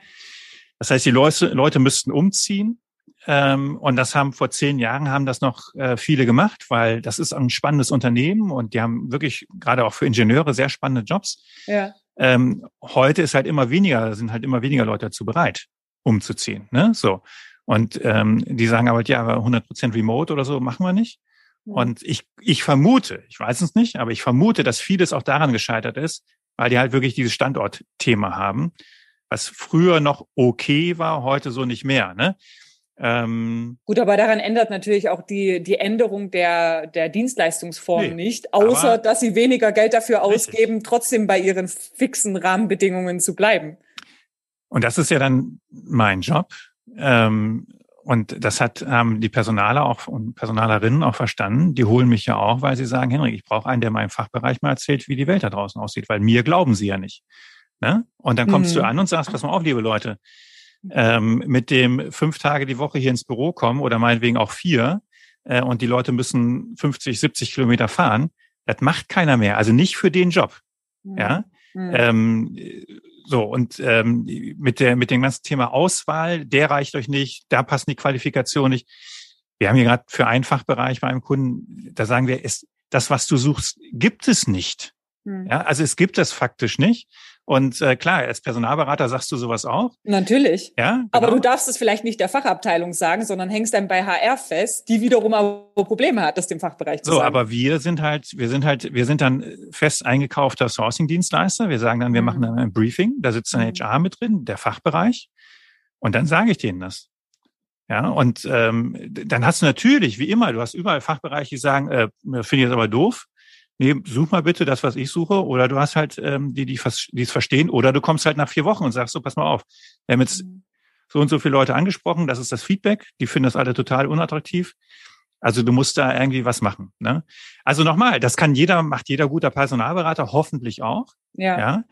Das heißt, die Leute, Leute müssten umziehen. Ähm, und das haben vor zehn Jahren haben das noch äh, viele gemacht, weil das ist ein spannendes Unternehmen und die haben wirklich gerade auch für Ingenieure sehr spannende Jobs. Ja. Ähm, heute ist halt immer weniger, sind halt immer weniger Leute dazu bereit, umzuziehen. Ne? So. Und ähm, die sagen aber, ja, 100 Prozent Remote oder so machen wir nicht. Mhm. Und ich, ich vermute, ich weiß es nicht, aber ich vermute, dass vieles auch daran gescheitert ist, weil die halt wirklich dieses Standortthema haben, was früher noch okay war, heute so nicht mehr. Ne? Ähm, Gut, aber daran ändert natürlich auch die, die Änderung der, der Dienstleistungsform nee, nicht, außer dass sie weniger Geld dafür ausgeben, richtig. trotzdem bei ihren fixen Rahmenbedingungen zu bleiben. Und das ist ja dann mein Job. Ähm, und das hat ähm, die Personaler auch und Personalerinnen auch verstanden. Die holen mich ja auch, weil sie sagen, Henrik, ich brauche einen, der meinem Fachbereich mal erzählt, wie die Welt da draußen aussieht, weil mir glauben sie ja nicht. Ne? Und dann kommst mhm. du an und sagst, pass mal auf, liebe Leute, ähm, mit dem fünf Tage die Woche hier ins Büro kommen oder meinetwegen auch vier äh, und die Leute müssen 50, 70 Kilometer fahren, das macht keiner mehr. Also nicht für den Job. Mhm. Ja. Mhm. Ähm, so, und ähm, mit, der, mit dem ganzen Thema Auswahl, der reicht euch nicht, da passen die Qualifikationen nicht. Wir haben hier gerade für einen Fachbereich bei einem Kunden, da sagen wir, es, das, was du suchst, gibt es nicht. Mhm. Ja, also es gibt es faktisch nicht. Und äh, klar, als Personalberater sagst du sowas auch. Natürlich. Ja. Genau. Aber du darfst es vielleicht nicht der Fachabteilung sagen, sondern hängst dann bei HR fest, die wiederum aber Probleme hat, das dem Fachbereich zu so, sagen. So, aber wir sind halt, wir sind halt, wir sind dann fest eingekaufter Sourcing-Dienstleister. Wir sagen dann, wir mhm. machen dann ein Briefing, da sitzt ein HR mhm. mit drin, der Fachbereich. Und dann sage ich denen das. Ja, und ähm, dann hast du natürlich, wie immer, du hast überall Fachbereiche, die sagen, äh, finde ich jetzt aber doof nee, such mal bitte das, was ich suche, oder du hast halt ähm, die, die, die es verstehen, oder du kommst halt nach vier Wochen und sagst so, pass mal auf, wir haben jetzt mhm. so und so viele Leute angesprochen, das ist das Feedback, die finden das alle total unattraktiv. Also du musst da irgendwie was machen. Ne? Also nochmal, das kann jeder, macht jeder guter Personalberater, hoffentlich auch. Ja. ja?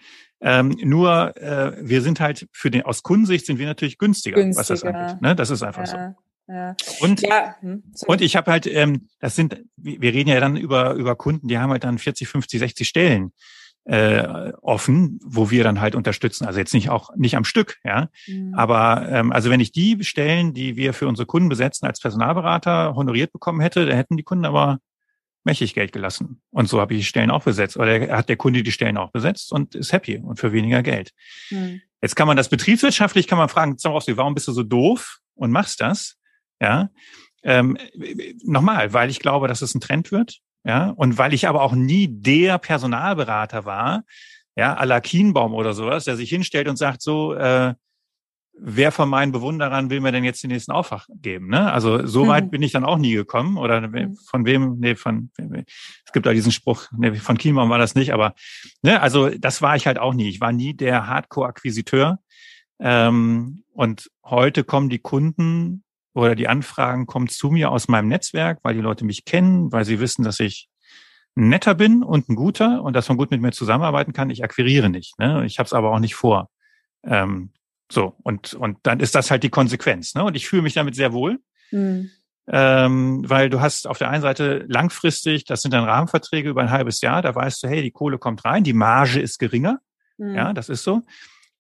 Ähm, nur äh, wir sind halt für den aus Kundensicht sind wir natürlich günstiger, günstiger. was das angeht. Ne? Das ist einfach ja. so. Ja. Und, ja. Hm, und ich habe halt, ähm, das sind, wir reden ja dann über, über Kunden, die haben halt dann 40, 50, 60 Stellen äh, offen, wo wir dann halt unterstützen. Also jetzt nicht auch nicht am Stück, ja. Mhm. Aber ähm, also wenn ich die Stellen, die wir für unsere Kunden besetzen, als Personalberater honoriert bekommen hätte, da hätten die Kunden aber mächtig Geld gelassen. Und so habe ich die Stellen auch besetzt. Oder hat der Kunde die Stellen auch besetzt und ist happy und für weniger Geld. Mhm. Jetzt kann man das betriebswirtschaftlich, kann man fragen, warum bist du so doof und machst das? Ja, ähm, nochmal, weil ich glaube, dass es ein Trend wird. Ja, und weil ich aber auch nie der Personalberater war, ja, à la Kienbaum oder sowas, der sich hinstellt und sagt so, äh, wer von meinen Bewunderern will mir denn jetzt den nächsten Aufwach geben? Ne? Also so weit mhm. bin ich dann auch nie gekommen. Oder mhm. von wem, nee, von es gibt auch diesen Spruch, nee, von Kienbaum war das nicht, aber ne, also das war ich halt auch nie. Ich war nie der Hardcore-Akquisiteur. Ähm, und heute kommen die Kunden oder die Anfragen kommen zu mir aus meinem Netzwerk, weil die Leute mich kennen, weil sie wissen, dass ich ein netter bin und ein guter und dass man gut mit mir zusammenarbeiten kann. Ich akquiriere nicht. Ne? Ich habe es aber auch nicht vor. Ähm, so, und, und dann ist das halt die Konsequenz. Ne? Und ich fühle mich damit sehr wohl. Mhm. Ähm, weil du hast auf der einen Seite langfristig, das sind dann Rahmenverträge über ein halbes Jahr, da weißt du, hey, die Kohle kommt rein, die Marge ist geringer. Mhm. Ja, das ist so.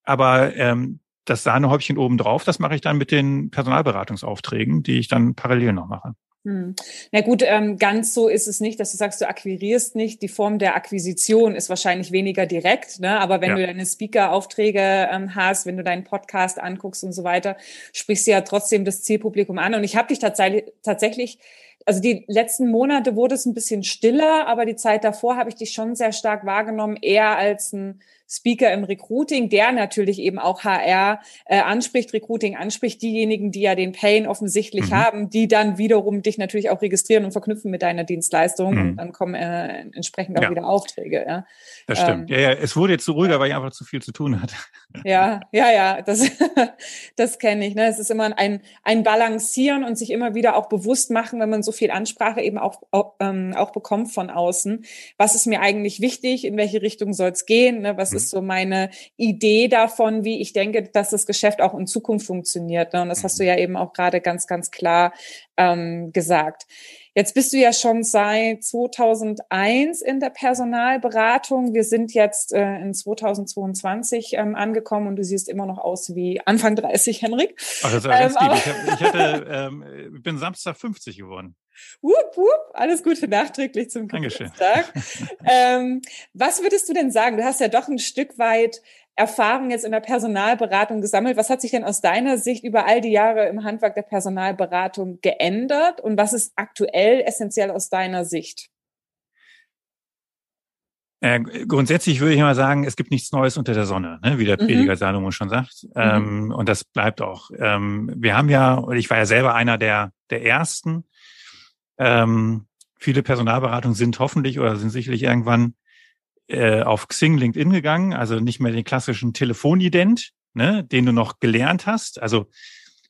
Aber ähm, das Sahnehäubchen obendrauf, das mache ich dann mit den Personalberatungsaufträgen, die ich dann parallel noch mache. Hm. Na gut, ähm, ganz so ist es nicht, dass du sagst, du akquirierst nicht. Die Form der Akquisition ist wahrscheinlich weniger direkt, ne? aber wenn ja. du deine Speaker-Aufträge ähm, hast, wenn du deinen Podcast anguckst und so weiter, sprichst du ja trotzdem das Zielpublikum an. Und ich habe dich tatsächlich, tatsächlich, also die letzten Monate wurde es ein bisschen stiller, aber die Zeit davor habe ich dich schon sehr stark wahrgenommen, eher als ein Speaker im Recruiting, der natürlich eben auch HR äh, anspricht, Recruiting anspricht, diejenigen, die ja den Pain offensichtlich mhm. haben, die dann wiederum dich natürlich auch registrieren und verknüpfen mit deiner Dienstleistung mhm. und dann kommen äh, entsprechend auch ja. wieder Aufträge. Ja. Das stimmt. Ähm, ja, ja, es wurde jetzt so ruhiger, weil ich einfach zu viel zu tun hatte. Ja, ja, ja, das, das kenne ich. Ne? Es ist immer ein, ein Balancieren und sich immer wieder auch bewusst machen, wenn man so viel Ansprache eben auch, auch, ähm, auch bekommt von außen. Was ist mir eigentlich wichtig? In welche Richtung soll es gehen? Ne? Was. Ist so meine Idee davon, wie ich denke, dass das Geschäft auch in Zukunft funktioniert? Ne? Und das hast du mhm. ja eben auch gerade ganz, ganz klar ähm, gesagt. Jetzt bist du ja schon seit 2001 in der Personalberatung. Wir sind jetzt äh, in 2022 ähm, angekommen und du siehst immer noch aus wie Anfang 30, Henrik. Ach, das ist ganz ähm, lieb. Ich, hab, ich, hatte, ähm, bin Samstag 50 geworden. Wupp, wupp, alles Gute nachträglich zum Geburtstag. ähm, was würdest du denn sagen? Du hast ja doch ein Stück weit Erfahrung jetzt in der Personalberatung gesammelt. Was hat sich denn aus deiner Sicht über all die Jahre im Handwerk der Personalberatung geändert und was ist aktuell essentiell aus deiner Sicht? Äh, grundsätzlich würde ich mal sagen, es gibt nichts Neues unter der Sonne, ne, wie der mhm. Prediger. Salomon schon sagt. Mhm. Ähm, und das bleibt auch. Ähm, wir haben ja, und ich war ja selber einer der, der ersten. Ähm, viele Personalberatungen sind hoffentlich oder sind sicherlich irgendwann äh, auf Xing, LinkedIn gegangen, also nicht mehr den klassischen Telefonident, ne, den du noch gelernt hast. Also,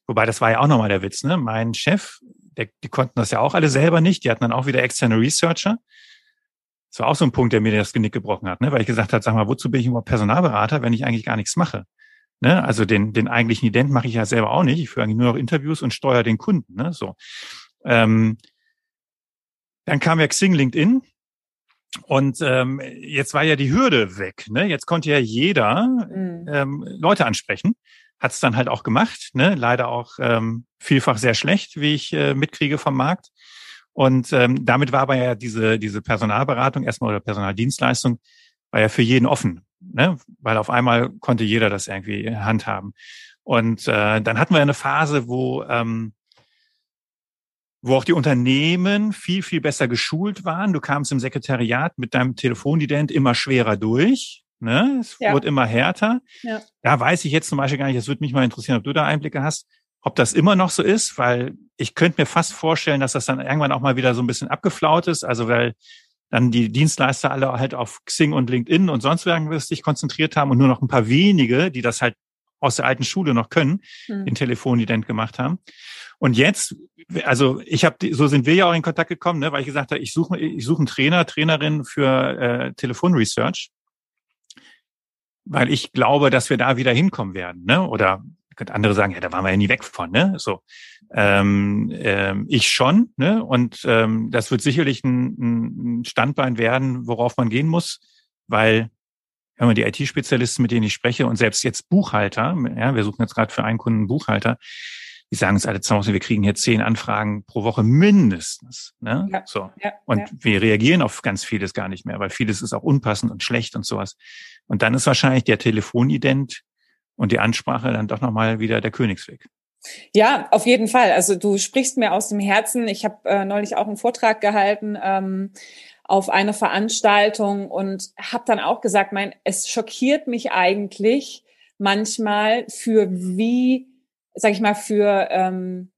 wobei das war ja auch nochmal der Witz, ne? Mein Chef, der, die konnten das ja auch alle selber nicht, die hatten dann auch wieder externe Researcher. Das war auch so ein Punkt, der mir das Genick gebrochen hat, ne? weil ich gesagt habe, sag mal, wozu bin ich überhaupt Personalberater, wenn ich eigentlich gar nichts mache? Ne? Also den, den eigentlichen Ident mache ich ja selber auch nicht. Ich führe eigentlich nur noch Interviews und steuere den Kunden. Ne? So. Ähm, dann kam ja Xing LinkedIn, und ähm, jetzt war ja die Hürde weg. Ne? Jetzt konnte ja jeder mhm. ähm, Leute ansprechen. Hat es dann halt auch gemacht. Ne? Leider auch ähm, vielfach sehr schlecht, wie ich äh, mitkriege vom Markt. Und ähm, damit war aber ja diese, diese Personalberatung erstmal oder Personaldienstleistung war ja für jeden offen. Ne? Weil auf einmal konnte jeder das irgendwie handhaben. Und äh, dann hatten wir eine Phase, wo ähm, wo auch die Unternehmen viel, viel besser geschult waren. Du kamst im Sekretariat mit deinem Telefonident immer schwerer durch. Ne? Es ja. wurde immer härter. Ja. Da weiß ich jetzt zum Beispiel gar nicht, es würde mich mal interessieren, ob du da Einblicke hast, ob das immer noch so ist, weil ich könnte mir fast vorstellen, dass das dann irgendwann auch mal wieder so ein bisschen abgeflaut ist. Also weil dann die Dienstleister alle halt auf Xing und LinkedIn und sonst irgendwas sich konzentriert haben und nur noch ein paar wenige, die das halt aus der alten Schule noch können, hm. den Telefonident gemacht haben. Und jetzt, also ich habe, so sind wir ja auch in Kontakt gekommen, ne, weil ich gesagt habe, ich suche, ich suche einen Trainer, Trainerin für äh, Telefonresearch, weil ich glaube, dass wir da wieder hinkommen werden, ne? Oder andere sagen, ja, da waren wir ja nie weg von, ne? So, ähm, ähm, ich schon, ne? Und ähm, das wird sicherlich ein, ein Standbein werden, worauf man gehen muss, weil wenn man die IT-Spezialisten, mit denen ich spreche, und selbst jetzt Buchhalter, ja, wir suchen jetzt gerade für einen Kunden Buchhalter, die sagen uns alle zu Hause, wir kriegen hier zehn Anfragen pro Woche mindestens. Ne? Ja, so. Ja, und ja. wir reagieren auf ganz vieles gar nicht mehr, weil vieles ist auch unpassend und schlecht und sowas. Und dann ist wahrscheinlich der Telefonident und die Ansprache dann doch nochmal wieder der Königsweg. Ja, auf jeden Fall. Also du sprichst mir aus dem Herzen. Ich habe äh, neulich auch einen Vortrag gehalten ähm, auf eine Veranstaltung und habe dann auch gesagt, mein, es schockiert mich eigentlich manchmal für wie sag ich mal, für, ähm,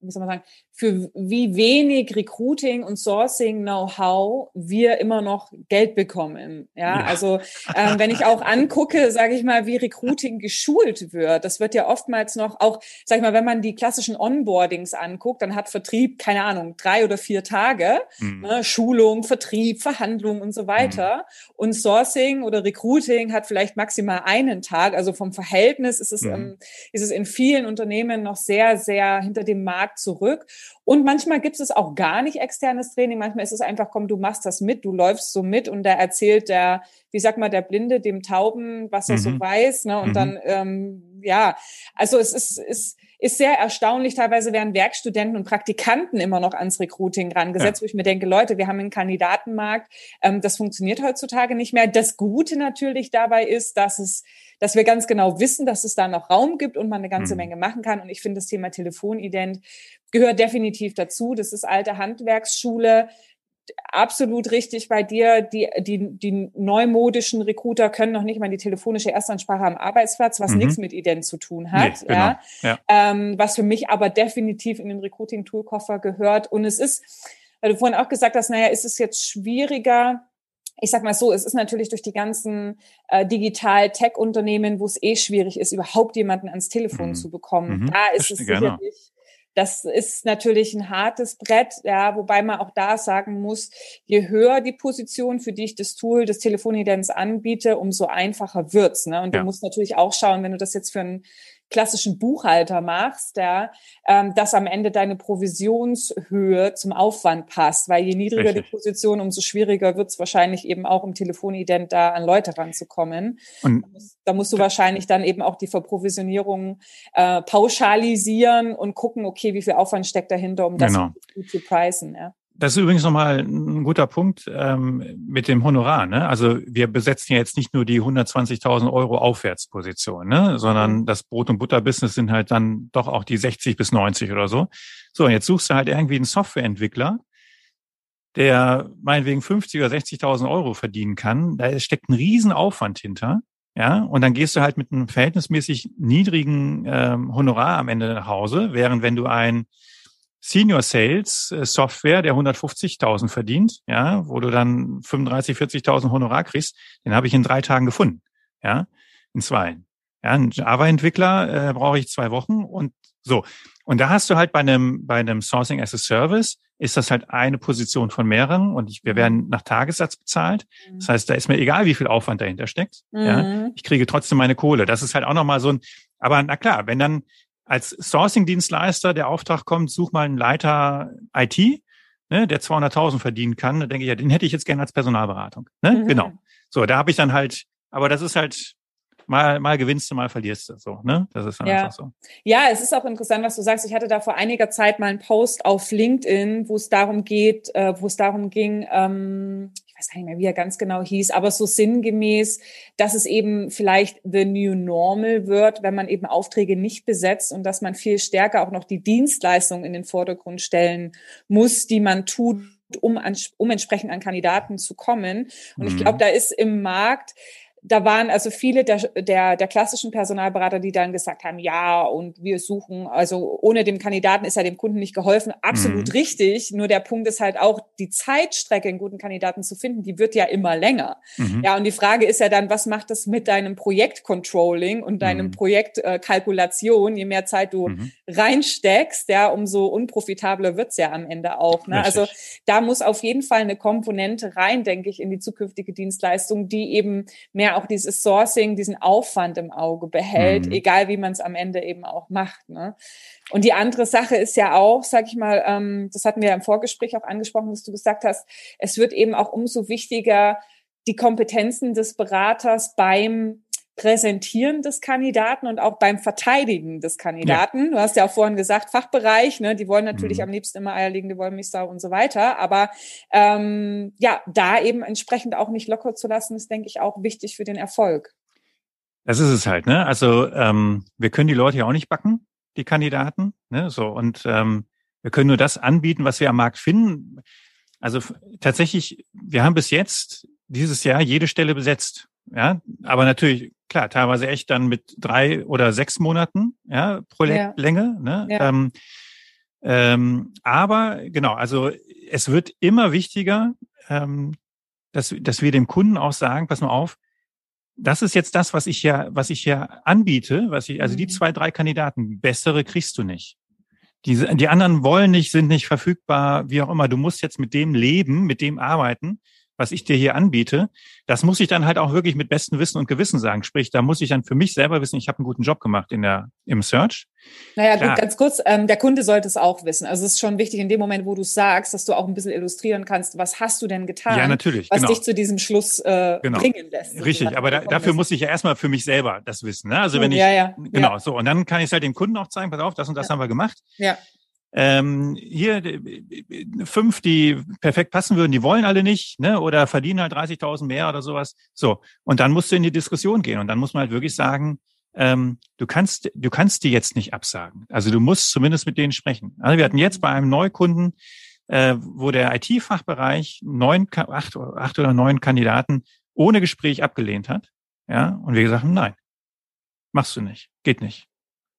wie soll man sagen, für wie wenig Recruiting und Sourcing Know-how wir immer noch Geld bekommen. Ja, ja. also ähm, wenn ich auch angucke, sage ich mal, wie Recruiting geschult wird, das wird ja oftmals noch auch, sag ich mal, wenn man die klassischen Onboardings anguckt, dann hat Vertrieb keine Ahnung drei oder vier Tage, mhm. ne, Schulung, Vertrieb, Verhandlung und so weiter. Mhm. Und Sourcing oder Recruiting hat vielleicht maximal einen Tag. Also vom Verhältnis ist es mhm. ähm, ist es in vielen Unternehmen noch sehr sehr hinter dem Markt zurück. Und manchmal gibt es auch gar nicht externes Training. Manchmal ist es einfach, komm, du machst das mit, du läufst so mit und da erzählt der, wie sag mal, der Blinde dem Tauben, was er mhm. so weiß. Ne? Und mhm. dann, ähm, ja, also es ist, ist, ist sehr erstaunlich. Teilweise werden Werkstudenten und Praktikanten immer noch ans Recruiting rangesetzt, ja. wo ich mir denke, Leute, wir haben einen Kandidatenmarkt. Ähm, das funktioniert heutzutage nicht mehr. Das Gute natürlich dabei ist, dass es dass wir ganz genau wissen, dass es da noch Raum gibt und man eine ganze mhm. Menge machen kann. Und ich finde, das Thema Telefonident gehört definitiv dazu. Das ist alte Handwerksschule. Absolut richtig bei dir. Die, die, die neumodischen Recruiter können noch nicht mal die telefonische Erstansprache am Arbeitsplatz, was mhm. nichts mit Ident zu tun hat. Nee, genau. ja. ja. Ähm, was für mich aber definitiv in den Recruiting-Toolkoffer gehört. Und es ist, weil du vorhin auch gesagt hast, naja, ist es jetzt schwieriger, ich sag mal so, es ist natürlich durch die ganzen äh, Digital-Tech-Unternehmen, wo es eh schwierig ist, überhaupt jemanden ans Telefon mhm. zu bekommen. Mhm. Da ist es sicherlich das ist natürlich ein hartes Brett, ja, wobei man auch da sagen muss, je höher die Position, für die ich das Tool des Telefonidents anbiete, umso einfacher wird's. Ne? Und ja. du musst natürlich auch schauen, wenn du das jetzt für einen klassischen Buchhalter machst, ja, ähm, dass am Ende deine Provisionshöhe zum Aufwand passt, weil je niedriger Richtig. die Position, umso schwieriger wird es wahrscheinlich eben auch im Telefonident da an Leute ranzukommen. Und da musst, da musst du wahrscheinlich dann eben auch die Verprovisionierung äh, pauschalisieren und gucken, okay, wie viel Aufwand steckt dahinter, um das genau. gut zu preisen. Ja. Das ist übrigens nochmal ein guter Punkt ähm, mit dem Honorar. Ne? Also wir besetzen ja jetzt nicht nur die 120.000 Euro Aufwärtsposition, ne? sondern mhm. das Brot- und Butter-Business sind halt dann doch auch die 60 bis 90 oder so. So, und jetzt suchst du halt irgendwie einen Softwareentwickler, der meinetwegen 50 oder 60.000 Euro verdienen kann. Da steckt ein Riesenaufwand hinter. Ja, und dann gehst du halt mit einem verhältnismäßig niedrigen ähm, Honorar am Ende nach Hause, während wenn du ein Senior Sales äh, Software, der 150.000 verdient, ja, wo du dann 35, 40.000 Honorar kriegst, den habe ich in drei Tagen gefunden, ja, in zwei. Ja, ein Java-Entwickler äh, brauche ich zwei Wochen und so. Und da hast du halt bei einem, bei einem Sourcing as a Service ist das halt eine Position von mehreren und ich, wir mhm. werden nach Tagessatz bezahlt. Mhm. Das heißt, da ist mir egal, wie viel Aufwand dahinter steckt. Mhm. Ja, ich kriege trotzdem meine Kohle. Das ist halt auch nochmal so ein, aber na klar, wenn dann, als Sourcing-Dienstleister der Auftrag kommt, such mal einen Leiter IT, ne, der 200.000 verdienen kann, da denke ich, ja, den hätte ich jetzt gerne als Personalberatung. Ne? Mhm. Genau. So, da habe ich dann halt, aber das ist halt mal, mal gewinnst du, mal verlierst du. So, ne? Das ist dann ja. einfach so. Ja, es ist auch interessant, was du sagst. Ich hatte da vor einiger Zeit mal einen Post auf LinkedIn, wo es darum geht, äh, wo es darum ging, ähm, ich weiß gar nicht mehr, wie er ganz genau hieß, aber so sinngemäß, dass es eben vielleicht the new normal wird, wenn man eben Aufträge nicht besetzt und dass man viel stärker auch noch die Dienstleistung in den Vordergrund stellen muss, die man tut, um, an, um entsprechend an Kandidaten zu kommen. Und mhm. ich glaube, da ist im Markt da waren also viele der, der, der klassischen Personalberater, die dann gesagt haben, ja, und wir suchen, also ohne dem Kandidaten ist ja dem Kunden nicht geholfen. Absolut mhm. richtig. Nur der Punkt ist halt auch, die Zeitstrecke, einen guten Kandidaten zu finden, die wird ja immer länger. Mhm. Ja, und die Frage ist ja dann, was macht das mit deinem Projektcontrolling und deinem mhm. Projektkalkulation? Je mehr Zeit du mhm. reinsteckst, ja, umso unprofitabler wird's ja am Ende auch. Ne? Also da muss auf jeden Fall eine Komponente rein, denke ich, in die zukünftige Dienstleistung, die eben mehr auch dieses Sourcing, diesen Aufwand im Auge behält, mhm. egal wie man es am Ende eben auch macht. Ne? Und die andere Sache ist ja auch, sag ich mal, ähm, das hatten wir ja im Vorgespräch auch angesprochen, was du gesagt hast, es wird eben auch umso wichtiger, die Kompetenzen des Beraters beim Präsentieren des Kandidaten und auch beim Verteidigen des Kandidaten. Ja. Du hast ja auch vorhin gesagt, Fachbereich, ne, die wollen natürlich mhm. am liebsten immer eierlegende Wollmilchsau und so weiter. Aber ähm, ja, da eben entsprechend auch nicht locker zu lassen, ist, denke ich, auch wichtig für den Erfolg. Das ist es halt, ne? Also ähm, wir können die Leute ja auch nicht backen, die Kandidaten. Ne? So, und ähm, wir können nur das anbieten, was wir am Markt finden. Also tatsächlich, wir haben bis jetzt dieses Jahr jede Stelle besetzt. Ja, aber natürlich, klar, teilweise echt dann mit drei oder sechs Monaten, ja, Projektlänge. Ja. Ne? Ja. Ähm, ähm, aber genau, also es wird immer wichtiger, ähm, dass, dass wir dem Kunden auch sagen, pass mal auf, das ist jetzt das, was ich ja, was ich ja anbiete, was ich, also die mhm. zwei, drei Kandidaten, bessere kriegst du nicht. Die, die anderen wollen nicht, sind nicht verfügbar, wie auch immer. Du musst jetzt mit dem leben, mit dem arbeiten was ich dir hier anbiete, das muss ich dann halt auch wirklich mit bestem Wissen und Gewissen sagen. Sprich, da muss ich dann für mich selber wissen, ich habe einen guten Job gemacht in der, im Search. Naja, gut, ganz kurz, ähm, der Kunde sollte es auch wissen. Also es ist schon wichtig in dem Moment, wo du sagst, dass du auch ein bisschen illustrieren kannst, was hast du denn getan, ja, natürlich, was genau. dich zu diesem Schluss äh, genau. bringen lässt. Richtig, aber da, dafür muss ich ja erstmal für mich selber das wissen. Ne? Also wenn ich, ja, ja, genau, ja. so. Und dann kann ich es halt dem Kunden auch zeigen, pass auf, das und das haben wir gemacht. Ja. Ähm, hier fünf, die perfekt passen würden, die wollen alle nicht, ne? Oder verdienen halt 30.000 mehr oder sowas. So und dann musst du in die Diskussion gehen und dann muss man halt wirklich sagen, ähm, du kannst, du kannst die jetzt nicht absagen. Also du musst zumindest mit denen sprechen. Also wir hatten jetzt bei einem Neukunden äh, wo der IT-Fachbereich neun, acht, acht oder neun Kandidaten ohne Gespräch abgelehnt hat. Ja, und wir gesagt haben, nein, machst du nicht, geht nicht.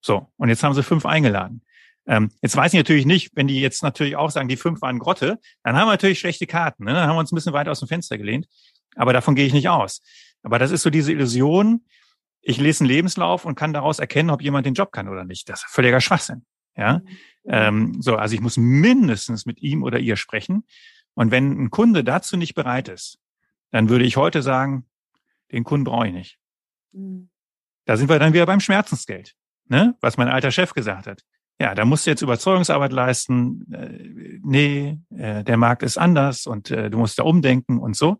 So, und jetzt haben sie fünf eingeladen. Ähm, jetzt weiß ich natürlich nicht, wenn die jetzt natürlich auch sagen, die fünf waren Grotte, dann haben wir natürlich schlechte Karten. Ne? Dann haben wir uns ein bisschen weiter aus dem Fenster gelehnt. Aber davon gehe ich nicht aus. Aber das ist so diese Illusion, ich lese einen Lebenslauf und kann daraus erkennen, ob jemand den Job kann oder nicht. Das ist völliger Schwachsinn. Ja, mhm. ähm, so, also ich muss mindestens mit ihm oder ihr sprechen. Und wenn ein Kunde dazu nicht bereit ist, dann würde ich heute sagen, den Kunden brauche ich nicht. Mhm. Da sind wir dann wieder beim Schmerzensgeld, ne? was mein alter Chef gesagt hat. Ja, da musst du jetzt Überzeugungsarbeit leisten. Äh, nee, äh, der Markt ist anders und äh, du musst da umdenken und so.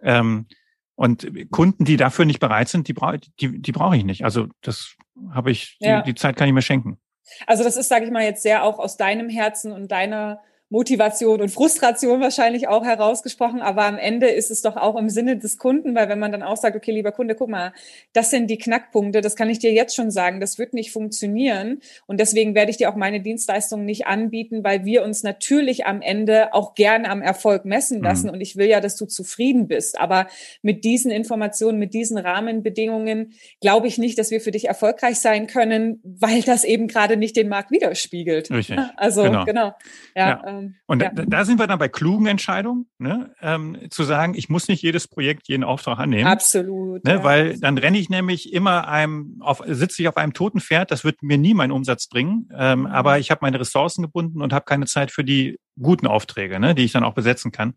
Ähm, und Kunden, die dafür nicht bereit sind, die, bra die, die brauche ich nicht. Also das habe ich, ja. die, die Zeit kann ich mir schenken. Also das ist, sage ich mal, jetzt sehr auch aus deinem Herzen und deiner Motivation und Frustration wahrscheinlich auch herausgesprochen, aber am Ende ist es doch auch im Sinne des Kunden, weil wenn man dann auch sagt, okay, lieber Kunde, guck mal, das sind die Knackpunkte, das kann ich dir jetzt schon sagen, das wird nicht funktionieren und deswegen werde ich dir auch meine Dienstleistungen nicht anbieten, weil wir uns natürlich am Ende auch gern am Erfolg messen mhm. lassen mhm. und ich will ja, dass du zufrieden bist, aber mit diesen Informationen, mit diesen Rahmenbedingungen glaube ich nicht, dass wir für dich erfolgreich sein können, weil das eben gerade nicht den Markt widerspiegelt. Richtig. Also genau, genau. ja. ja. Ähm, und ja. da, da, sind wir dann bei klugen Entscheidungen, ne? ähm, zu sagen, ich muss nicht jedes Projekt, jeden Auftrag annehmen. Absolut. Ne? Ja. Weil dann renne ich nämlich immer einem, auf, sitze ich auf einem toten Pferd, das wird mir nie meinen Umsatz bringen. Ähm, mhm. Aber ich habe meine Ressourcen gebunden und habe keine Zeit für die guten Aufträge, ne? die ich dann auch besetzen kann.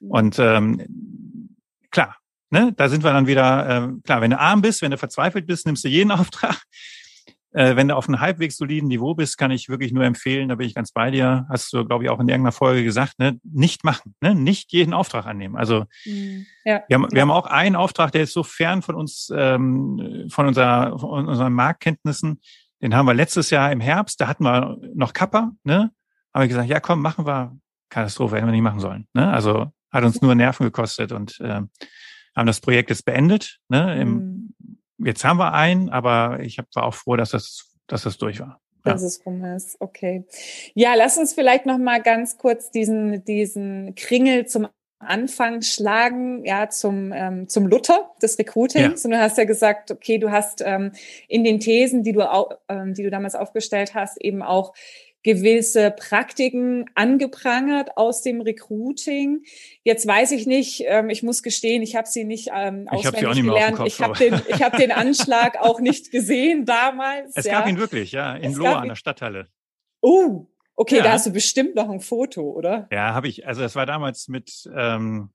Mhm. Und ähm, klar, ne? da sind wir dann wieder, äh, klar, wenn du arm bist, wenn du verzweifelt bist, nimmst du jeden Auftrag. Äh, wenn du auf einem halbwegs soliden Niveau bist, kann ich wirklich nur empfehlen, da bin ich ganz bei dir, hast du, glaube ich, auch in irgendeiner Folge gesagt, ne, nicht machen, ne, nicht jeden Auftrag annehmen. Also mhm. ja. wir, haben, wir haben auch einen Auftrag, der ist so fern von uns, ähm, von, unserer, von unseren Marktkenntnissen, den haben wir letztes Jahr im Herbst, da hatten wir noch Kappa, ne? Haben wir gesagt, ja komm, machen wir Katastrophe, hätten wir nicht machen sollen. Ne? Also hat uns nur Nerven gekostet und äh, haben das Projekt jetzt beendet. Ne? Im, mhm. Jetzt haben wir einen, aber ich war auch froh, dass das, dass das durch war. Ja. Dass es rum ist, okay. Ja, lass uns vielleicht noch mal ganz kurz diesen diesen Kringel zum Anfang schlagen, ja, zum, ähm, zum Luther des Recruitings. Ja. Und du hast ja gesagt, okay, du hast ähm, in den Thesen, die du, auch, ähm, die du damals aufgestellt hast, eben auch gewisse Praktiken angeprangert aus dem Recruiting. Jetzt weiß ich nicht, ähm, ich muss gestehen, ich habe sie nicht ähm, auswendig nicht gelernt. Kopf, ich habe den, ich hab den Anschlag auch nicht gesehen damals. Es ja. gab ihn wirklich, ja, in Lohr an der Stadthalle. Oh, okay, ja. da hast du bestimmt noch ein Foto, oder? Ja, habe ich. Also es war damals mit ähm,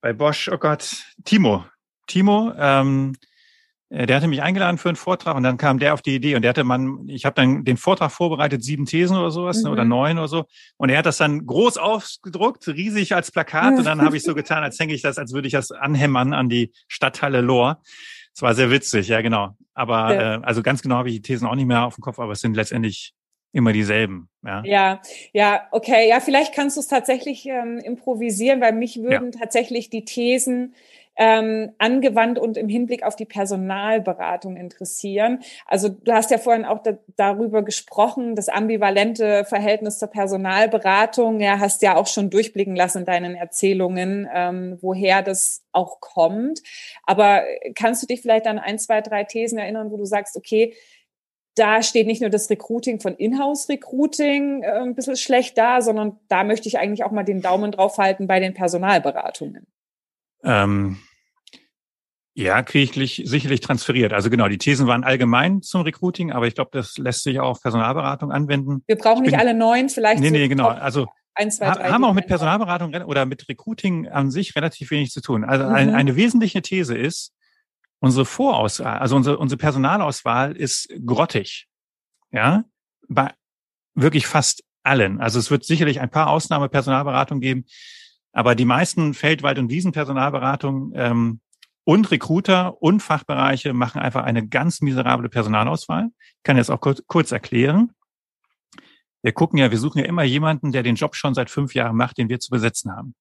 bei Bosch, oh Gott, Timo. Timo, ähm, äh, der hatte mich eingeladen für einen Vortrag und dann kam der auf die Idee und der hatte man, ich habe dann den Vortrag vorbereitet, sieben Thesen oder sowas mhm. oder neun oder so und er hat das dann groß ausgedruckt, riesig als Plakat und dann habe ich so getan, als hänge ich das, als würde ich das anhämmern an die Stadthalle Lohr. Es war sehr witzig, ja genau. Aber ja. äh, also ganz genau habe ich die Thesen auch nicht mehr auf dem Kopf, aber es sind letztendlich immer dieselben. Ja, ja, ja okay. Ja, vielleicht kannst du es tatsächlich ähm, improvisieren, weil mich würden ja. tatsächlich die Thesen ähm, angewandt und im Hinblick auf die Personalberatung interessieren. Also du hast ja vorhin auch da, darüber gesprochen, das ambivalente Verhältnis zur Personalberatung. Ja, hast ja auch schon durchblicken lassen in deinen Erzählungen, ähm, woher das auch kommt. Aber kannst du dich vielleicht an ein, zwei, drei Thesen erinnern, wo du sagst, okay, da steht nicht nur das Recruiting von Inhouse-Recruiting äh, ein bisschen schlecht da, sondern da möchte ich eigentlich auch mal den Daumen drauf halten bei den Personalberatungen. Ähm, ja, kriege ich sicherlich transferiert. Also genau, die Thesen waren allgemein zum Recruiting, aber ich glaube, das lässt sich auch auf Personalberatung anwenden. Wir brauchen bin, nicht alle neun, vielleicht. Nee, nee, genau. Also ein, zwei, drei haben auch mit Personalberatung oder mit Recruiting an sich relativ wenig zu tun. Also mhm. eine, eine wesentliche These ist, unsere Vorauswahl, also unsere, unsere Personalauswahl ist grottig. Ja, bei wirklich fast allen. Also es wird sicherlich ein paar Ausnahmepersonalberatungen geben, aber die meisten Feldwald- und Wiesenpersonalberatungen ähm, und Recruiter und Fachbereiche machen einfach eine ganz miserable Personalauswahl. Ich kann jetzt auch kurz, kurz erklären. Wir gucken ja, wir suchen ja immer jemanden, der den Job schon seit fünf Jahren macht, den wir zu besetzen haben.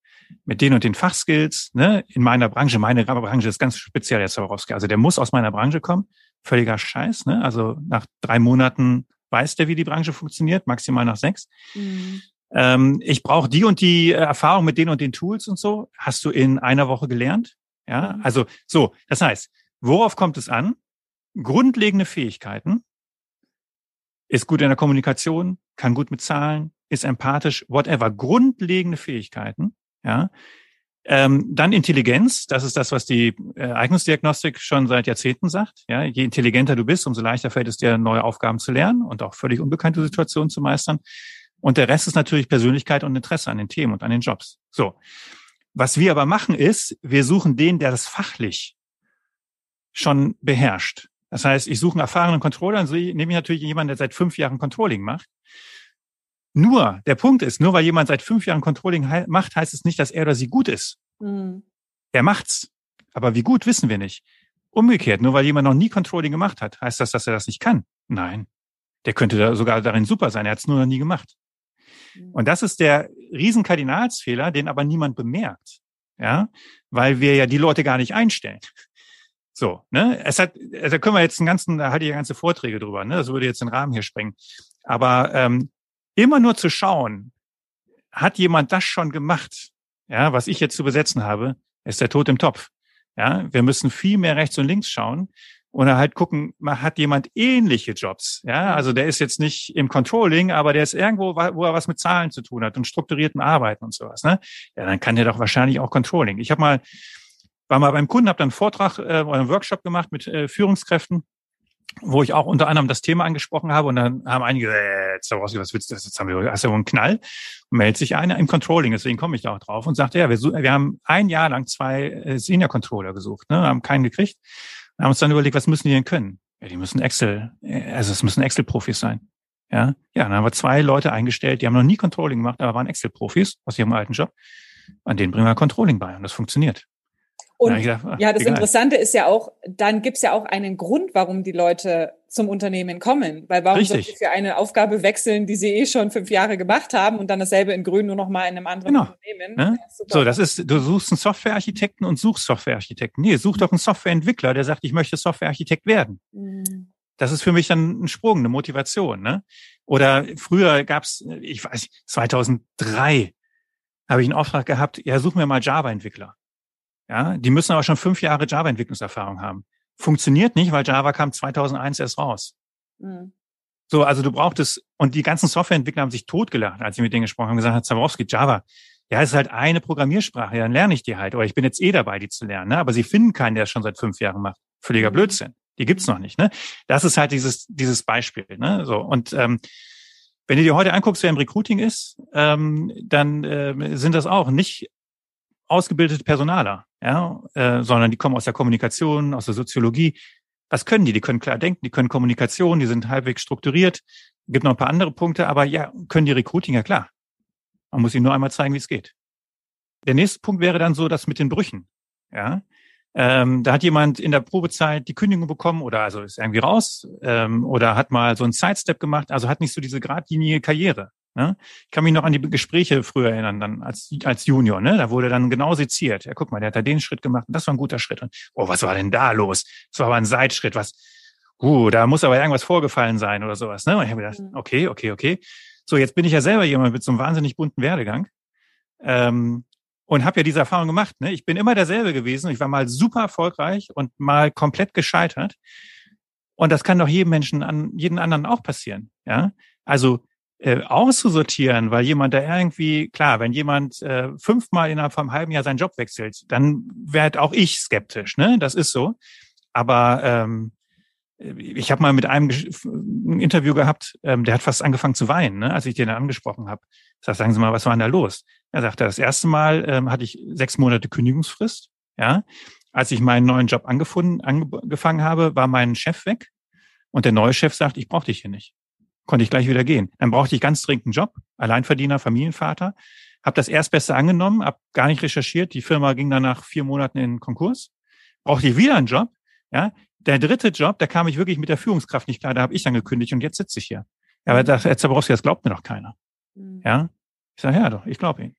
Mit den und den Fachskills, ne, in meiner Branche, meine Branche ist ganz speziell jetzt Swarovski. Also der muss aus meiner Branche kommen. Völliger Scheiß, ne? Also nach drei Monaten weiß der, wie die Branche funktioniert, maximal nach sechs. Mhm. Ähm, ich brauche die und die Erfahrung mit den und den Tools und so. Hast du in einer Woche gelernt? Ja, mhm. also so. Das heißt, worauf kommt es an? Grundlegende Fähigkeiten. Ist gut in der Kommunikation, kann gut mit Zahlen, ist empathisch, whatever. Grundlegende Fähigkeiten. Ja. Ähm, dann Intelligenz, das ist das, was die äh, Eignungsdiagnostik schon seit Jahrzehnten sagt. Ja, je intelligenter du bist, umso leichter fällt es dir, neue Aufgaben zu lernen und auch völlig unbekannte Situationen zu meistern. Und der Rest ist natürlich Persönlichkeit und Interesse an den Themen und an den Jobs. So. Was wir aber machen ist, wir suchen den, der das fachlich schon beherrscht. Das heißt, ich suche einen erfahrenen Controller und so nehme ich natürlich jemanden, der seit fünf Jahren Controlling macht. Nur, der Punkt ist, nur weil jemand seit fünf Jahren Controlling macht, heißt es nicht, dass er oder sie gut ist. Mhm. Er macht's. Aber wie gut, wissen wir nicht. Umgekehrt, nur weil jemand noch nie Controlling gemacht hat, heißt das, dass er das nicht kann? Nein. Der könnte da sogar darin super sein. Er hat es nur noch nie gemacht. Und das ist der Riesenkardinalsfehler, den aber niemand bemerkt. Ja, weil wir ja die Leute gar nicht einstellen. So, ne? Es hat, da können wir jetzt einen ganzen, da hatte ich ja ganze Vorträge drüber, ne? Das würde jetzt den Rahmen hier sprengen. Aber ähm, immer nur zu schauen, hat jemand das schon gemacht? Ja, was ich jetzt zu besetzen habe, ist der Tod im Topf. Ja, wir müssen viel mehr rechts und links schauen und halt gucken, hat jemand ähnliche Jobs. Ja, also der ist jetzt nicht im Controlling, aber der ist irgendwo, wo er was mit Zahlen zu tun hat und strukturierten Arbeiten und sowas. Ne? Ja, dann kann der doch wahrscheinlich auch Controlling. Ich habe mal war mal beim Kunden, habe dann einen Vortrag äh, oder einen Workshop gemacht mit äh, Führungskräften wo ich auch unter anderem das Thema angesprochen habe und dann haben einige, äh, jetzt was willst du, jetzt haben wir, hast du einen Knall und meldet sich einer im Controlling, deswegen komme ich da auch drauf und sagte, ja, wir, wir haben ein Jahr lang zwei äh, Senior Controller gesucht, ne, haben keinen gekriegt, und haben uns dann überlegt, was müssen die denn können? Ja, die müssen Excel, äh, also es müssen Excel-Profis sein. Ja, ja, dann haben wir zwei Leute eingestellt, die haben noch nie Controlling gemacht, aber waren Excel-Profis aus ihrem alten Job. An denen bringen wir Controlling bei und das funktioniert. Und ja, gedacht, ja das egal. Interessante ist ja auch, dann gibt's ja auch einen Grund, warum die Leute zum Unternehmen kommen. Weil warum Richtig. soll ich für eine Aufgabe wechseln, die sie eh schon fünf Jahre gemacht haben und dann dasselbe in Grün nur noch mal in einem anderen genau. Unternehmen? Ne? so, das ist, du suchst einen Softwarearchitekten und suchst Softwarearchitekten. Nee, such doch einen Softwareentwickler, der sagt, ich möchte Softwarearchitekt werden. Mhm. Das ist für mich dann ein Sprung, eine Motivation. Ne? Oder früher gab's, ich weiß, 2003 habe ich einen Auftrag gehabt, ja, such mir mal Java-Entwickler. Ja, die müssen aber schon fünf Jahre Java-Entwicklungserfahrung haben. Funktioniert nicht, weil Java kam 2001 erst raus. Mhm. So, also du brauchtest, und die ganzen Softwareentwickler haben sich totgelacht, als ich mit denen gesprochen habe, gesagt, Herr Zabrowski, Java, ja, es ist halt eine Programmiersprache, dann lerne ich die halt, oder ich bin jetzt eh dabei, die zu lernen, ne? aber sie finden keinen, der es schon seit fünf Jahren macht. Völliger mhm. Blödsinn. Die gibt's noch nicht, ne? Das ist halt dieses, dieses Beispiel, ne? So, und, ähm, wenn du dir heute anguckst, wer im Recruiting ist, ähm, dann äh, sind das auch nicht ausgebildete Personaler, ja, äh, sondern die kommen aus der Kommunikation, aus der Soziologie. Was können die? Die können klar denken, die können Kommunikation, die sind halbwegs strukturiert. Gibt noch ein paar andere Punkte, aber ja, können die Recruiting ja klar. Man muss ihnen nur einmal zeigen, wie es geht. Der nächste Punkt wäre dann so, das mit den Brüchen. Ja, ähm, da hat jemand in der Probezeit die Kündigung bekommen oder also ist irgendwie raus ähm, oder hat mal so einen Sidestep gemacht, also hat nicht so diese geradlinige Karriere. Ne? Ich kann mich noch an die Gespräche früher erinnern, dann als, als Junior, ne? Da wurde dann genau seziert. Ja, guck mal, der hat da den Schritt gemacht und das war ein guter Schritt. Und, oh, was war denn da los? Das war aber ein Seitschritt, was, uh, da muss aber irgendwas vorgefallen sein oder sowas. Ne? Und ich habe gedacht, mhm. okay, okay, okay. So, jetzt bin ich ja selber jemand mit so einem wahnsinnig bunten Werdegang. Ähm, und habe ja diese Erfahrung gemacht. Ne? Ich bin immer derselbe gewesen. Ich war mal super erfolgreich und mal komplett gescheitert. Und das kann doch jedem Menschen an jeden anderen auch passieren. Ja, also äh, auszusortieren, weil jemand da irgendwie, klar, wenn jemand äh, fünfmal innerhalb von einem halben Jahr seinen Job wechselt, dann werde auch ich skeptisch, ne? Das ist so. Aber ähm, ich habe mal mit einem ein Interview gehabt, ähm, der hat fast angefangen zu weinen, ne, als ich den angesprochen habe. Ich sag, sagen Sie mal, was war denn da los? Er sagte, das erste Mal ähm, hatte ich sechs Monate Kündigungsfrist. Ja, als ich meinen neuen Job angefunden, angefangen habe, war mein Chef weg und der neue Chef sagt, ich brauche dich hier nicht konnte ich gleich wieder gehen. Dann brauchte ich ganz dringend einen Job, Alleinverdiener, Familienvater, habe das Erstbeste angenommen, habe gar nicht recherchiert. Die Firma ging dann nach vier Monaten in Konkurs. Brauchte ich wieder einen Job. Ja, der dritte Job, da kam ich wirklich mit der Führungskraft nicht klar. Da habe ich dann gekündigt und jetzt sitze ich hier. Ja, aber das, Herr Zabrowski, das glaubt mir doch keiner. Mhm. Ja, ich sage ja doch, ich glaube Ihnen.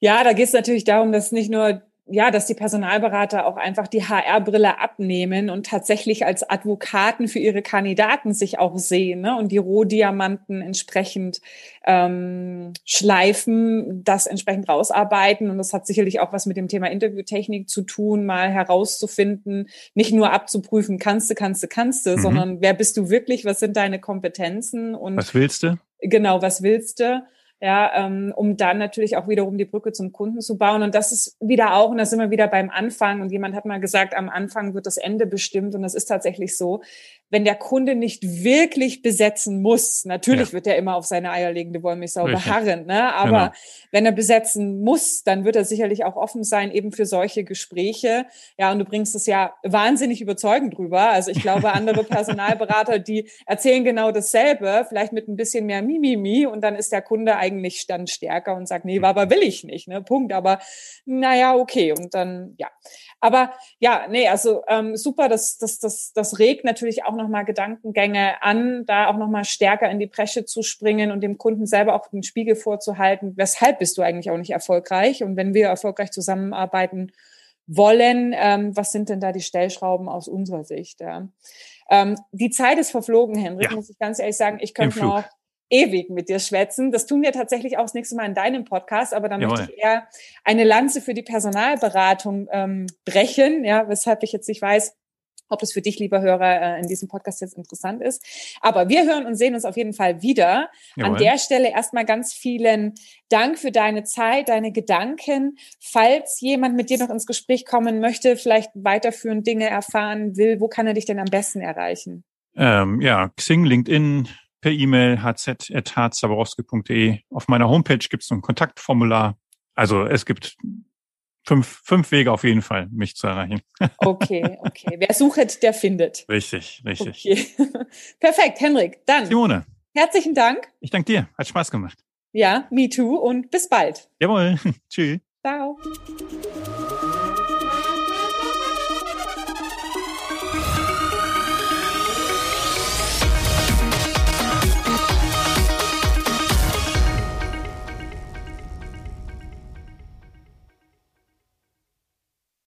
Ja, da geht es natürlich darum, dass nicht nur ja, dass die Personalberater auch einfach die HR-Brille abnehmen und tatsächlich als Advokaten für ihre Kandidaten sich auch sehen ne? und die Rohdiamanten entsprechend ähm, schleifen, das entsprechend rausarbeiten. Und das hat sicherlich auch was mit dem Thema Interviewtechnik zu tun, mal herauszufinden, nicht nur abzuprüfen, kannst du, kannst du, kannst du, mhm. sondern wer bist du wirklich, was sind deine Kompetenzen und was willst du? Genau, was willst du? Ja, ähm, um dann natürlich auch wiederum die Brücke zum Kunden zu bauen. Und das ist wieder auch, und da sind wir wieder beim Anfang. Und jemand hat mal gesagt, am Anfang wird das Ende bestimmt. Und das ist tatsächlich so wenn der Kunde nicht wirklich besetzen muss, natürlich ja. wird er immer auf seine eierlegende Wollmilchsau beharren, ne? aber genau. wenn er besetzen muss, dann wird er sicherlich auch offen sein eben für solche Gespräche. Ja, und du bringst es ja wahnsinnig überzeugend drüber. Also ich glaube, andere Personalberater, die erzählen genau dasselbe, vielleicht mit ein bisschen mehr Mimimi und dann ist der Kunde eigentlich dann stärker und sagt, nee, aber will ich nicht, ne? Punkt. Aber naja, okay. Und dann, ja. Aber ja, nee, also ähm, super, das, das, das, das regt natürlich auch nochmal Gedankengänge an, da auch nochmal stärker in die Bresche zu springen und dem Kunden selber auch den Spiegel vorzuhalten, weshalb bist du eigentlich auch nicht erfolgreich? Und wenn wir erfolgreich zusammenarbeiten wollen, ähm, was sind denn da die Stellschrauben aus unserer Sicht? Ja? Ähm, die Zeit ist verflogen, Henrik, ja. muss ich ganz ehrlich sagen. Ich könnte noch ewig mit dir schwätzen. Das tun wir tatsächlich auch das nächste Mal in deinem Podcast, aber dann Jawohl. möchte ich eher eine Lanze für die Personalberatung ähm, brechen, ja, weshalb ich jetzt nicht weiß, ob das für dich, lieber Hörer, äh, in diesem Podcast jetzt interessant ist. Aber wir hören und sehen uns auf jeden Fall wieder. Jawohl. An der Stelle erstmal ganz vielen Dank für deine Zeit, deine Gedanken. Falls jemand mit dir noch ins Gespräch kommen möchte, vielleicht weiterführend Dinge erfahren will, wo kann er dich denn am besten erreichen? Ähm, ja, Xing, LinkedIn, per E-Mail hz.harzaborowski.de. Auf meiner Homepage gibt es ein Kontaktformular. Also es gibt fünf, fünf Wege auf jeden Fall, mich zu erreichen. Okay, okay. Wer sucht, der findet. Richtig, richtig. Okay. Perfekt, Henrik. Dann. Simone. Herzlichen Dank. Ich danke dir. Hat Spaß gemacht. Ja, me too und bis bald. Jawohl. Tschüss. Ciao.